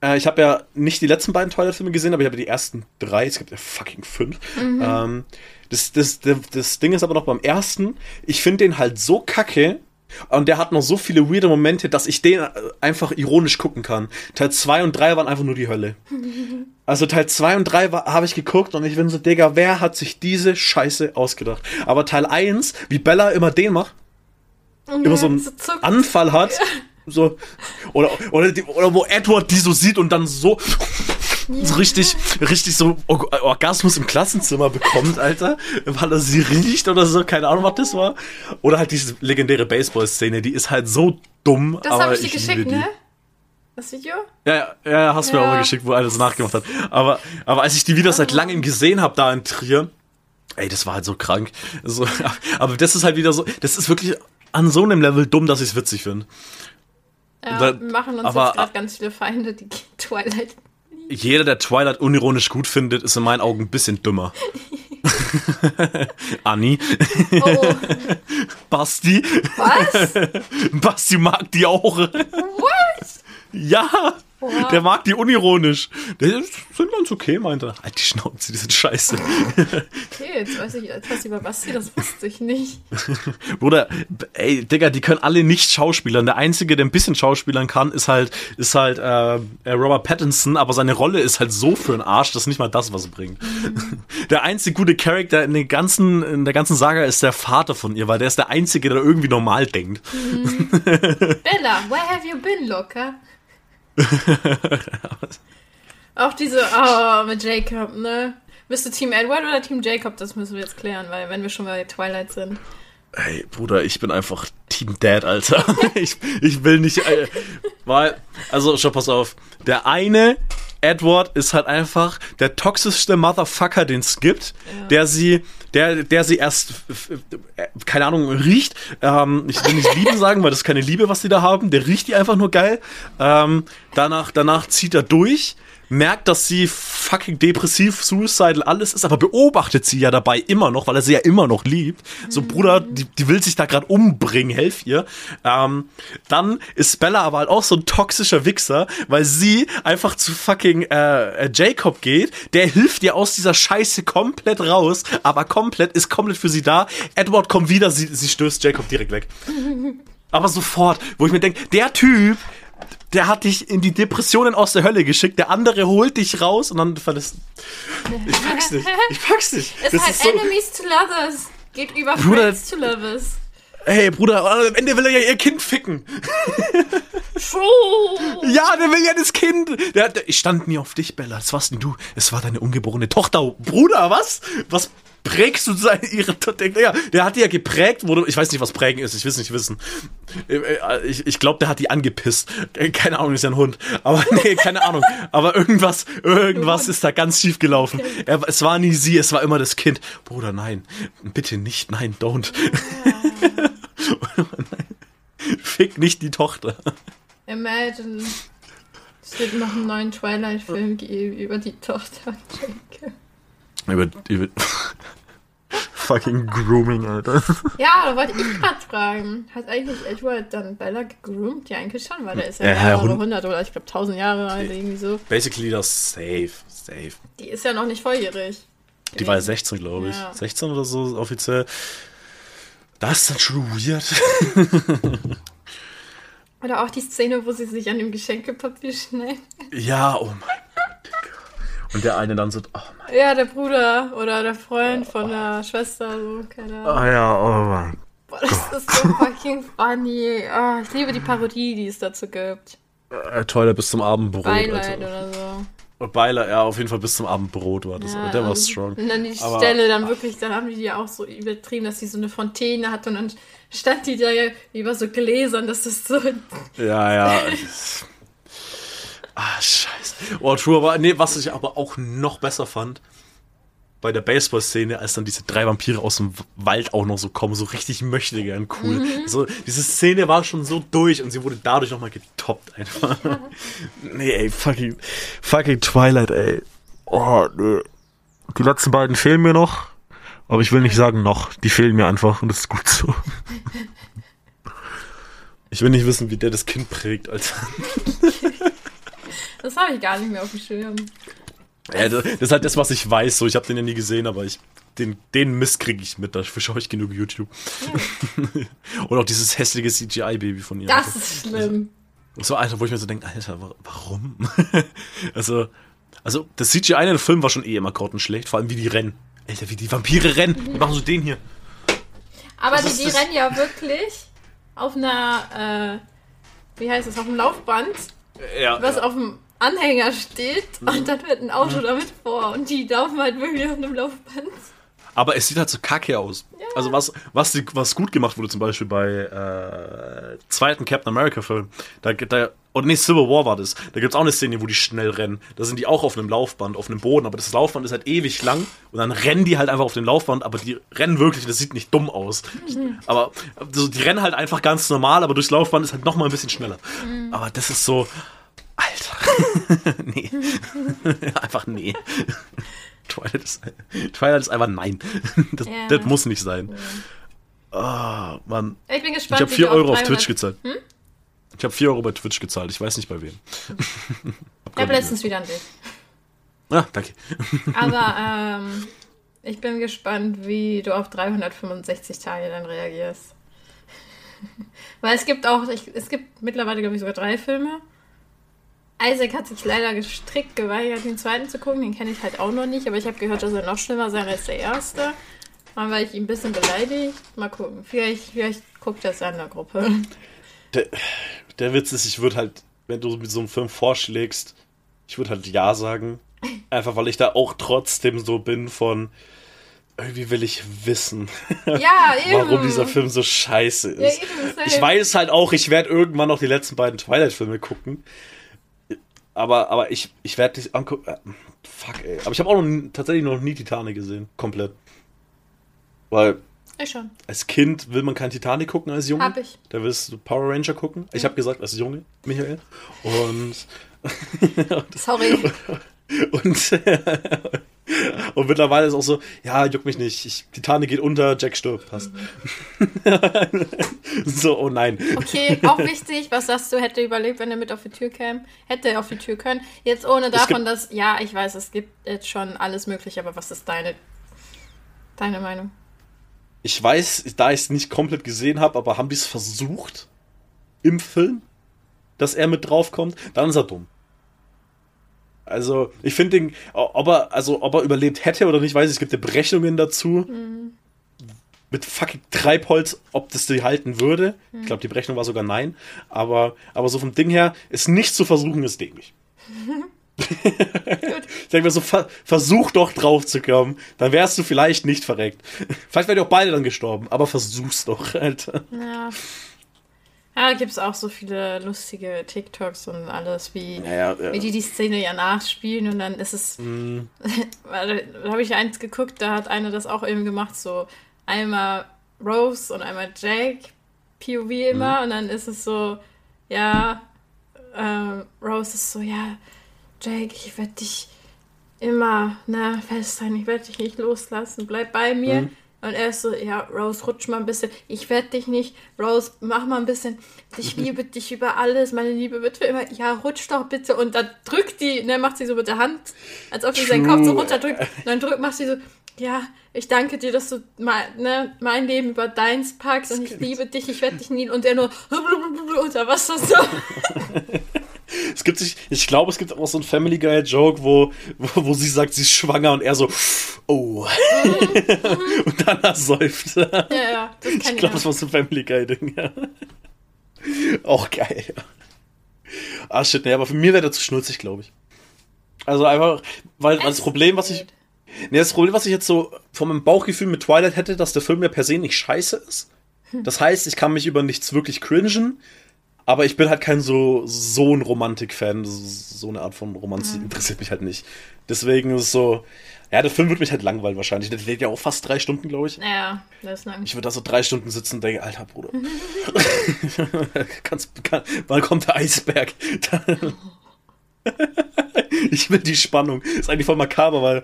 äh, ich habe ja nicht die letzten beiden Twilight-Filme gesehen, aber ich habe die ersten drei. Es gibt ja fucking fünf. Ähm, das, das, das, das Ding ist aber noch beim ersten, ich finde den halt so kacke. Und der hat noch so viele weirde Momente, dass ich den äh, einfach ironisch gucken kann. Teil 2 und 3 waren einfach nur die Hölle. Also Teil 2 und 3 habe ich geguckt und ich bin so, Digga, wer hat sich diese Scheiße ausgedacht? Aber Teil 1, wie Bella immer den macht, immer so einen so. Anfall hat. So, oder, oder, die, oder wo Edward die so sieht und dann so, so richtig, richtig so Org- Orgasmus im Klassenzimmer bekommt, Alter, weil er sie riecht oder so, keine Ahnung, was das war. Oder halt diese legendäre Baseball-Szene, die ist halt so dumm, Das aber habe ich dir geschickt, die. ne? Das Video? Ja, ja, ja, hast mir Ja. auch mal geschickt, wo einer so nachgemacht hat. Aber, aber als ich die wieder seit langem gesehen habe da in Trier, ey, das war halt so krank. So, aber das ist halt wieder so, das ist wirklich an so einem Level dumm, dass ich es witzig finde. Ja, Da- wir machen uns aber- jetzt gerade ganz viele Feinde, die Twilight. Jeder, der Twilight unironisch gut findet, ist in meinen Augen ein bisschen dümmer. Anni, Oh, Basti, was? Basti mag die auch. What? Ja, Wow. der mag die unironisch. Die sind ganz okay, meinte er. Halt die Schnauze, die sind scheiße. Okay, jetzt weiß ich etwas über Basti, das wusste ich nicht. Bruder, ey, Digga, die können alle nicht schauspielern. Der Einzige, der ein bisschen schauspielern kann, ist halt, ist halt äh, äh, Robert Pattinson, aber seine Rolle ist halt so für den Arsch, dass nicht mal das was bringt. Der einzige gute Charakter in, den ganzen, in der ganzen Saga ist der Vater von ihr, weil der ist der Einzige, der irgendwie normal denkt. Bella, where have you been, Locker? Auch diese, oh, mit Jacob, ne? Bist du Team Edward oder Team Jacob? Das müssen wir jetzt klären, weil wenn wir schon bei Twilight sind. Ey, Bruder, ich bin einfach Team Dad, Alter. Ich, ich will nicht, äh, weil, also, schau, pass auf. Der eine, Edward, ist halt einfach der toxischste Motherfucker, den es gibt, der sie, der, der sie erst, äh, keine Ahnung, riecht. Ähm, ich will nicht lieben sagen, weil das ist keine Liebe, was die da haben. Der riecht die einfach nur geil. Ähm, danach, danach zieht er durch. Merkt, dass sie fucking depressiv, suicidal, alles ist, aber beobachtet sie ja dabei immer noch, weil er sie ja immer noch liebt. So, Bruder, die, die will sich da gerade umbringen, helf ihr. Ähm, dann ist Bella aber halt auch so ein toxischer Wichser, weil sie einfach zu fucking äh, äh, Jacob geht. Der hilft ihr aus dieser Scheiße komplett raus, aber komplett, ist komplett für sie da. Edward kommt wieder, sie, sie stößt Jacob direkt weg. Aber sofort, wo ich mir denke, der Typ, der hat dich in die Depressionen aus der Hölle geschickt, der andere holt dich raus und dann verlässt. Ich pack's nicht. Ich pack's nicht. Es ist halt Enemies to Lovers. Geht über Bruder- Friends to Lovers. Hey, Bruder, am Ende will er ja ihr Kind ficken. True. Ja, der will ja das Kind. Der, der, ich stand nie auf dich, Bella. Das warst denn du. Es war deine ungeborene Tochter. Bruder, was? Was? Prägst du seine, ihre, der, der hat die ja geprägt, wurde, ich weiß nicht, was prägen ist, ich will es nicht wissen. Ich, ich glaube, der hat die angepisst. Keine Ahnung, ist ja ein Hund. Aber nee, keine Ahnung. Aber irgendwas, irgendwas ist da ganz schief gelaufen. Er, es war nie sie, es war immer das Kind. Bruder, nein. Bitte nicht, nein, don't. Ja. Fick nicht die Tochter. Imagine. Es wird noch einen neuen Twilight-Film geben über die Tochter Jacob. Über, über fucking Grooming, Alter. Ja, da wollte ich gerade fragen. Hat eigentlich Edward dann Bella gegroomt? Ja, eigentlich schon, weil der ist ja, ja Jahre 100 oder ich glaube 1000 Jahre alt, irgendwie so. Basically das safe, safe. Die ist ja noch nicht volljährig. Die war ja 16, glaube ich. Ja. 16 oder so offiziell. Das ist dann schon weird. Oder auch die Szene, wo sie sich an dem Geschenkepapier schneidet. Ja, oh mein Gott. Und der eine dann so, oh mein Ja, der Bruder oder der Freund von der Schwester, so, keine Ahnung. Ah ja, oh mein Boah, das Gott. ist so fucking funny. Oh, ich liebe die Parodie, die es dazu gibt. Äh, Toilet bis zum Abendbrot. Beileid Alter. oder so. Beiler, ja, auf jeden Fall bis zum Abendbrot war das. Ja, der war strong. Und dann die Aber Stelle dann wirklich, dann haben die die auch so übertrieben, dass sie so eine Fontäne hat und dann stand die da ja über so Gläsern, dass das so. Ja, ja. ah, scheiße. Oh, true, aber nee, was ich aber auch noch besser fand, bei der Baseball-Szene, als dann diese drei Vampire aus dem Wald auch noch so kommen, so richtig möchte gern cool. Mhm. So, diese Szene war schon so durch und sie wurde dadurch nochmal getoppt einfach. Ja. nee, ey, fucking, fucking Twilight, ey. Oh, nö. Die letzten beiden fehlen mir noch, aber ich will nicht sagen noch, die fehlen mir einfach und das ist gut so. ich will nicht wissen, wie der das Kind prägt, Alter. das habe ich gar nicht mehr auf dem Schirm. Ja, das, ist halt das, was ich weiß. So, ich habe den ja nie gesehen, aber ich, den, den Mist kriege ich mit. Dafür schaue ich genug YouTube. Ja. Und auch dieses hässliche CGI-Baby von ihr. Das ist schlimm. So, Alter, wo ich mir so denke, Alter, warum? also, also, das CGI in dem Film war schon eh immer grottenschlecht. Vor allem, wie die rennen. Alter, wie die Vampire rennen. Die machen so den hier. Aber die, die rennen ja wirklich auf einer, äh, wie heißt das, auf dem Laufband. Ja. Was ja. auf dem Anhänger steht mhm. und dann wird ein Auto mhm. damit vor und die laufen halt wirklich auf einem Laufband. Aber es sieht halt so kacke aus. Ja. Also was, was, was gut gemacht wurde, zum Beispiel bei äh, zweiten Captain America Film, da, da oder nee, Civil War war das. Da gibt es auch eine Szene, wo die schnell rennen. Da sind die auch auf einem Laufband, auf einem Boden, aber das Laufband ist halt ewig lang und dann rennen die halt einfach auf dem Laufband, aber die rennen wirklich, das sieht nicht dumm aus. Mhm. Aber also, die rennen halt einfach ganz normal, aber durchs Laufband ist halt nochmal ein bisschen schneller. Mhm. Aber das ist so, Alter. nee. einfach nee. Twilight ist, Twilight ist einfach nein. Das, ja. das muss nicht sein. Ah, oh, Mann. Ich bin gespannt. Ich habe 4 Euro auf Twitch gezahlt. Hm? Ich habe 4 Euro bei Twitch gezahlt. Ich weiß nicht bei wem. ich habe letztens wieder an dich. Ah, danke. Aber ähm, ich bin gespannt, wie du auf 365 Tage dann reagierst. Weil es gibt auch, ich, es gibt mittlerweile, glaube ich, sogar drei Filme. Isaac hat sich leider gestrickt geweigert, den zweiten zu gucken. Den kenne ich halt auch noch nicht, aber ich habe gehört, dass er noch schlimmer sein als der erste. Dann war ich ihn ein bisschen beleidigt. Mal gucken. Vielleicht, vielleicht guckt er es an der Gruppe. Der, der Witz ist, ich würde halt, wenn du mit so einem Film vorschlägst, ich würde halt Ja sagen. Einfach weil ich da auch trotzdem so bin von irgendwie will ich wissen, ja, warum dieser Film so scheiße ist. Ja, eben, ich weiß halt auch, ich werde irgendwann noch die letzten beiden Twilight-Filme gucken aber, aber ich, ich werde dich angucken. Äh, fuck, ey. Aber ich habe auch noch, tatsächlich noch nie Titanic gesehen. Komplett. Weil. Ich schon. Als Kind will man kein Titanic gucken als Junge. Hab ich. Da willst du Power Ranger gucken. Ich habe gesagt, als Junge, Michael. Und. Sorry. und, und mittlerweile ist auch so, ja, juckt mich nicht. Ich, Titanic geht unter, Jack stirbt. Passt. so, oh nein. Okay, auch wichtig, was sagst du, hätte überlebt, wenn er mit auf die Tür käme? Hätte er auf die Tür können. Jetzt ohne davon, dass, ja, ich weiß, es gibt jetzt schon alles mögliche, aber was ist deine, deine Meinung? Ich weiß, da ich es nicht komplett gesehen habe, aber haben die es versucht im Film, dass er mit draufkommt? Dann ist er dumm. Also, ich finde den, ob er, also, ob er überlebt hätte oder nicht, weiß ich, es gibt ja Berechnungen dazu. Mhm. Mit fucking Treibholz, ob das die halten würde. Mhm. Ich glaube, die Berechnung war sogar nein. Aber, aber so vom Ding her, ist nicht zu versuchen, ist dämlich. Ich denke mir so, ver versuch doch drauf zu kommen. Dann wärst du vielleicht nicht verreckt. Vielleicht wären die auch beide dann gestorben, aber versuch's doch, Alter. Ja. Ja, da gibt es auch so viele lustige TikToks und alles, wie, Ja, ja. wie die die Szene ja nachspielen und dann ist es. Mhm. Da habe ich eins geguckt, da hat einer das auch eben gemacht, so einmal Rose und einmal Jake, POV immer, Mhm. und dann ist es so, ja, ähm, Rose ist so, ja, Jake, ich werde dich immer ne, festhalten, ich werde dich nicht loslassen, bleib bei mir. Mhm. Und er ist so, ja, Rose, rutsch mal ein bisschen. Ich werde dich nicht. Rose, mach mal ein bisschen. Ich liebe dich über alles. Meine Liebe wird für immer. Ja, rutsch doch bitte. Und dann drückt die, ne, macht sie so mit der Hand, als ob sie seinen Kopf so runterdrückt. Und dann drückt, macht sie so, ja, ich danke dir, dass du mein, ne, mein Leben über deins packst und ich liebe dich, ich werde dich nie. Und der nur unter Wasser so. Es gibt sich, ich glaube, es gibt auch so einen Family Guy Joke, wo, wo, wo sie sagt, sie ist schwanger und er so, oh. und dann ersäuft. Ja, ja, das kann Ich glaube, das war so ein Family Guy Ding, ja. Auch geil. Ah, shit, nee, aber für mir wäre der zu schnulzig, glaube ich. Also einfach, weil, weil das Problem, was ich, nee, das Problem, was ich jetzt so von meinem Bauchgefühl mit Twilight hätte, dass der Film ja per se nicht scheiße ist. Das heißt, ich kann mich über nichts wirklich cringen, aber ich bin halt kein so, so ein Romantik-Fan. So, eine Art von Romantik interessiert mich halt nicht. Deswegen ist es so, ja, der Film wird mich halt langweilen wahrscheinlich. Der geht ja auch fast drei Stunden, glaube ich. Ja, das ist lang. Ich würde da so drei Stunden sitzen und denke, alter Bruder. Kannst, kann, wann kommt der Eisberg? ich will die Spannung. Ist eigentlich voll makaber, weil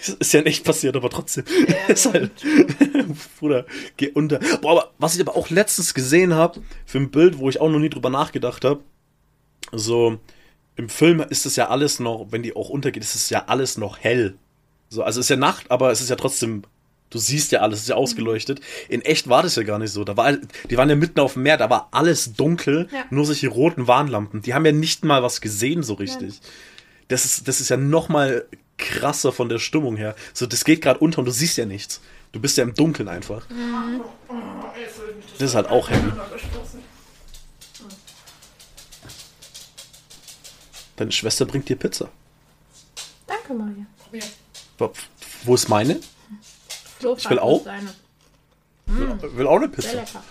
es ist ja nicht passiert, aber trotzdem. ist halt, Bruder, geh unter. Boah, aber was ich aber auch letztens gesehen habe, für ein Bild, wo ich auch noch nie drüber nachgedacht habe, so, im Film ist es ja alles noch, wenn die auch untergeht, ist es ja alles noch hell. So, also es ist ja Nacht, aber es ist ja trotzdem, du siehst ja alles, es ist ja ausgeleuchtet. In echt war das ja gar nicht so. Da war, die waren ja mitten auf dem Meer, da war alles dunkel, Ja. nur solche roten Warnlampen. Die haben ja nicht mal was gesehen so richtig. Das ist, das ist ja noch mal krasser von der Stimmung her. So, das geht gerade unter und du siehst ja nichts. Du bist ja im Dunkeln einfach. Das ist halt auch heavy. Deine Schwester bringt dir Pizza. Danke, Maria. Probier. Wo- Wo ist meine? Ich will auch. Seine. Will auch eine Sehr Pizza. lecker.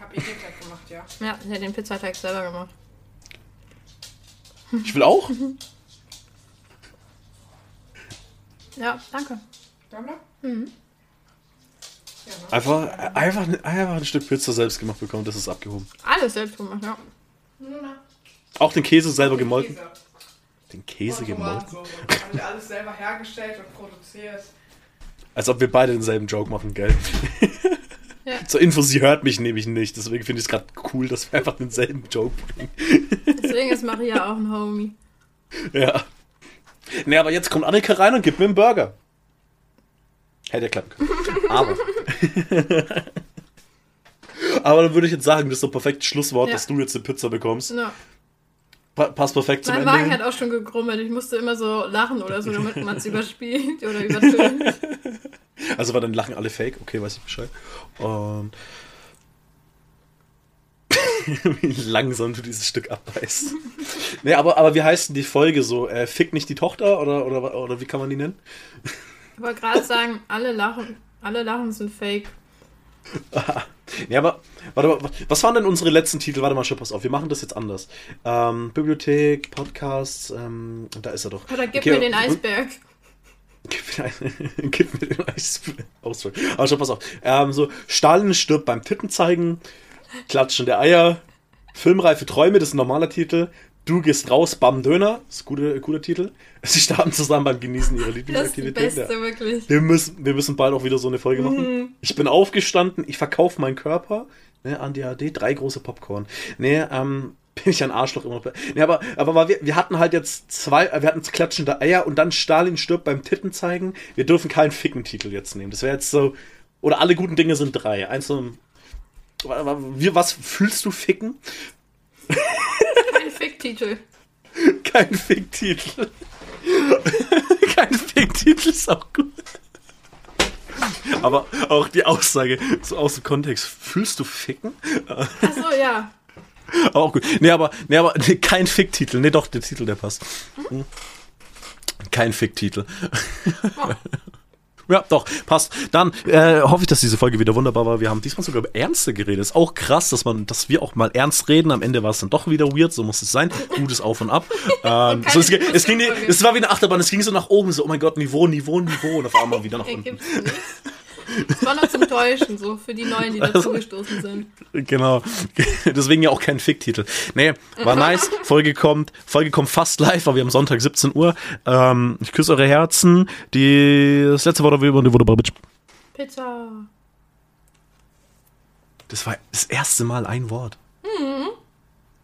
Hab ich den Tag gemacht, ja. Ja, der hat den Pizzateig selber gemacht. Ich will auch. Ja, danke. Daimler? Einfach, einfach, einfach ein Stück Pizza selbst gemacht bekommen, das ist abgehoben. Alles selbst gemacht, ja. Auch den Käse selber gemolken. Käse. Den Käse Und gemolken. Hab ich alles selber hergestellt und produziert. Als ob wir beide denselben Joke machen, gell? Ja. Zur Info, sie hört mich nämlich nicht. Deswegen finde ich es gerade cool, dass wir einfach denselben Joke bringen. Deswegen ist Maria auch ein Homie. Ja. Nee, aber jetzt kommt Annika rein und gibt mir einen Burger. Hätte klappen können. Aber. aber dann würde ich jetzt sagen, das ist so ein perfektes Schlusswort, Ja. dass du jetzt eine Pizza bekommst. Ja. Pa passt perfekt zum Mein Ende. Magen hin. hat auch schon gegrummelt. Ich musste immer so lachen oder so, damit man es überspielt oder übertönt. Also war dein Lachen alle fake? Okay, weiß ich Bescheid. Und wie langsam du dieses Stück abbeißt. nee, aber, aber wie heißt denn die Folge so? Äh, Fick nicht die Tochter oder, oder, oder wie kann man die nennen? Ich wollte gerade sagen, alle lachen, alle Lachen sind fake. Ja, aber warte mal, was waren denn unsere letzten Titel? Warte mal, schon, pass auf, wir machen das jetzt anders. Ähm, Bibliothek, Podcasts, ähm, da ist er doch. Oder gib Okay, mir den Eisberg. Gib mir, den Eisberg. Ausdruck. Aber schon, pass auf. Ähm, so, Stalin stirbt beim Titten zeigen, Klatschen der Eier, Filmreife Träume, das ist ein normaler Titel. Du gehst raus, Bam Döner, das ist ein guter, guter Titel. Sie starben zusammen beim Genießen ihrer Das ist die Lieblingsaktivität. beste, Ja. wirklich. Wir müssen, wir müssen bald auch wieder so eine Folge Mhm. machen. Ich bin aufgestanden, ich verkaufe meinen Körper. Ne, an DAD, drei große Popcorn. Nee, ähm, bin ich ein Arschloch immer. noch. Nee, aber, aber wir, wir hatten halt jetzt zwei, äh, wir hatten klatschende Eier und dann Stalin stirbt beim Titten zeigen. Wir dürfen keinen Ficken-Titel jetzt nehmen. Das wäre jetzt so, oder alle guten Dinge sind drei. Eins so, wie, was fühlst du Ficken? Kein Fick-Titel. Kein Fick-Titel. Kein Fick-Titel ist auch gut. Aber auch die Aussage so aus dem Kontext, fühlst du Ficken? Achso, ja. Aber auch gut. Nee, aber, nee, aber nee, kein Fick-Titel. Nee, doch, der Titel, der passt. Hm. Kein Fick-Titel. Ja, doch, passt. Dann äh, hoffe ich, dass diese Folge wieder wunderbar war. Wir haben diesmal sogar über Ernste geredet. Ist auch krass, dass man, dass wir auch mal ernst reden. Am Ende war es dann doch wieder weird, so muss es sein. Gutes Auf und Ab. Ähm, so, es, es, ging, es war wie eine Achterbahn, es ging so nach oben, so, oh mein Gott, Niveau, Niveau, Niveau, und auf einmal wieder nach unten. Das war noch zum Täuschen, so für die Neuen, die dazugestoßen sind. Genau. Deswegen ja auch kein Fick-Titel. Nee, war nice. Folge kommt, Folge kommt fast live, aber wir haben Sonntag 17 Uhr. Ähm, ich küsse eure Herzen. Die, das letzte Wort über die wurde Bitch. Pizza. Das war das erste Mal ein Wort.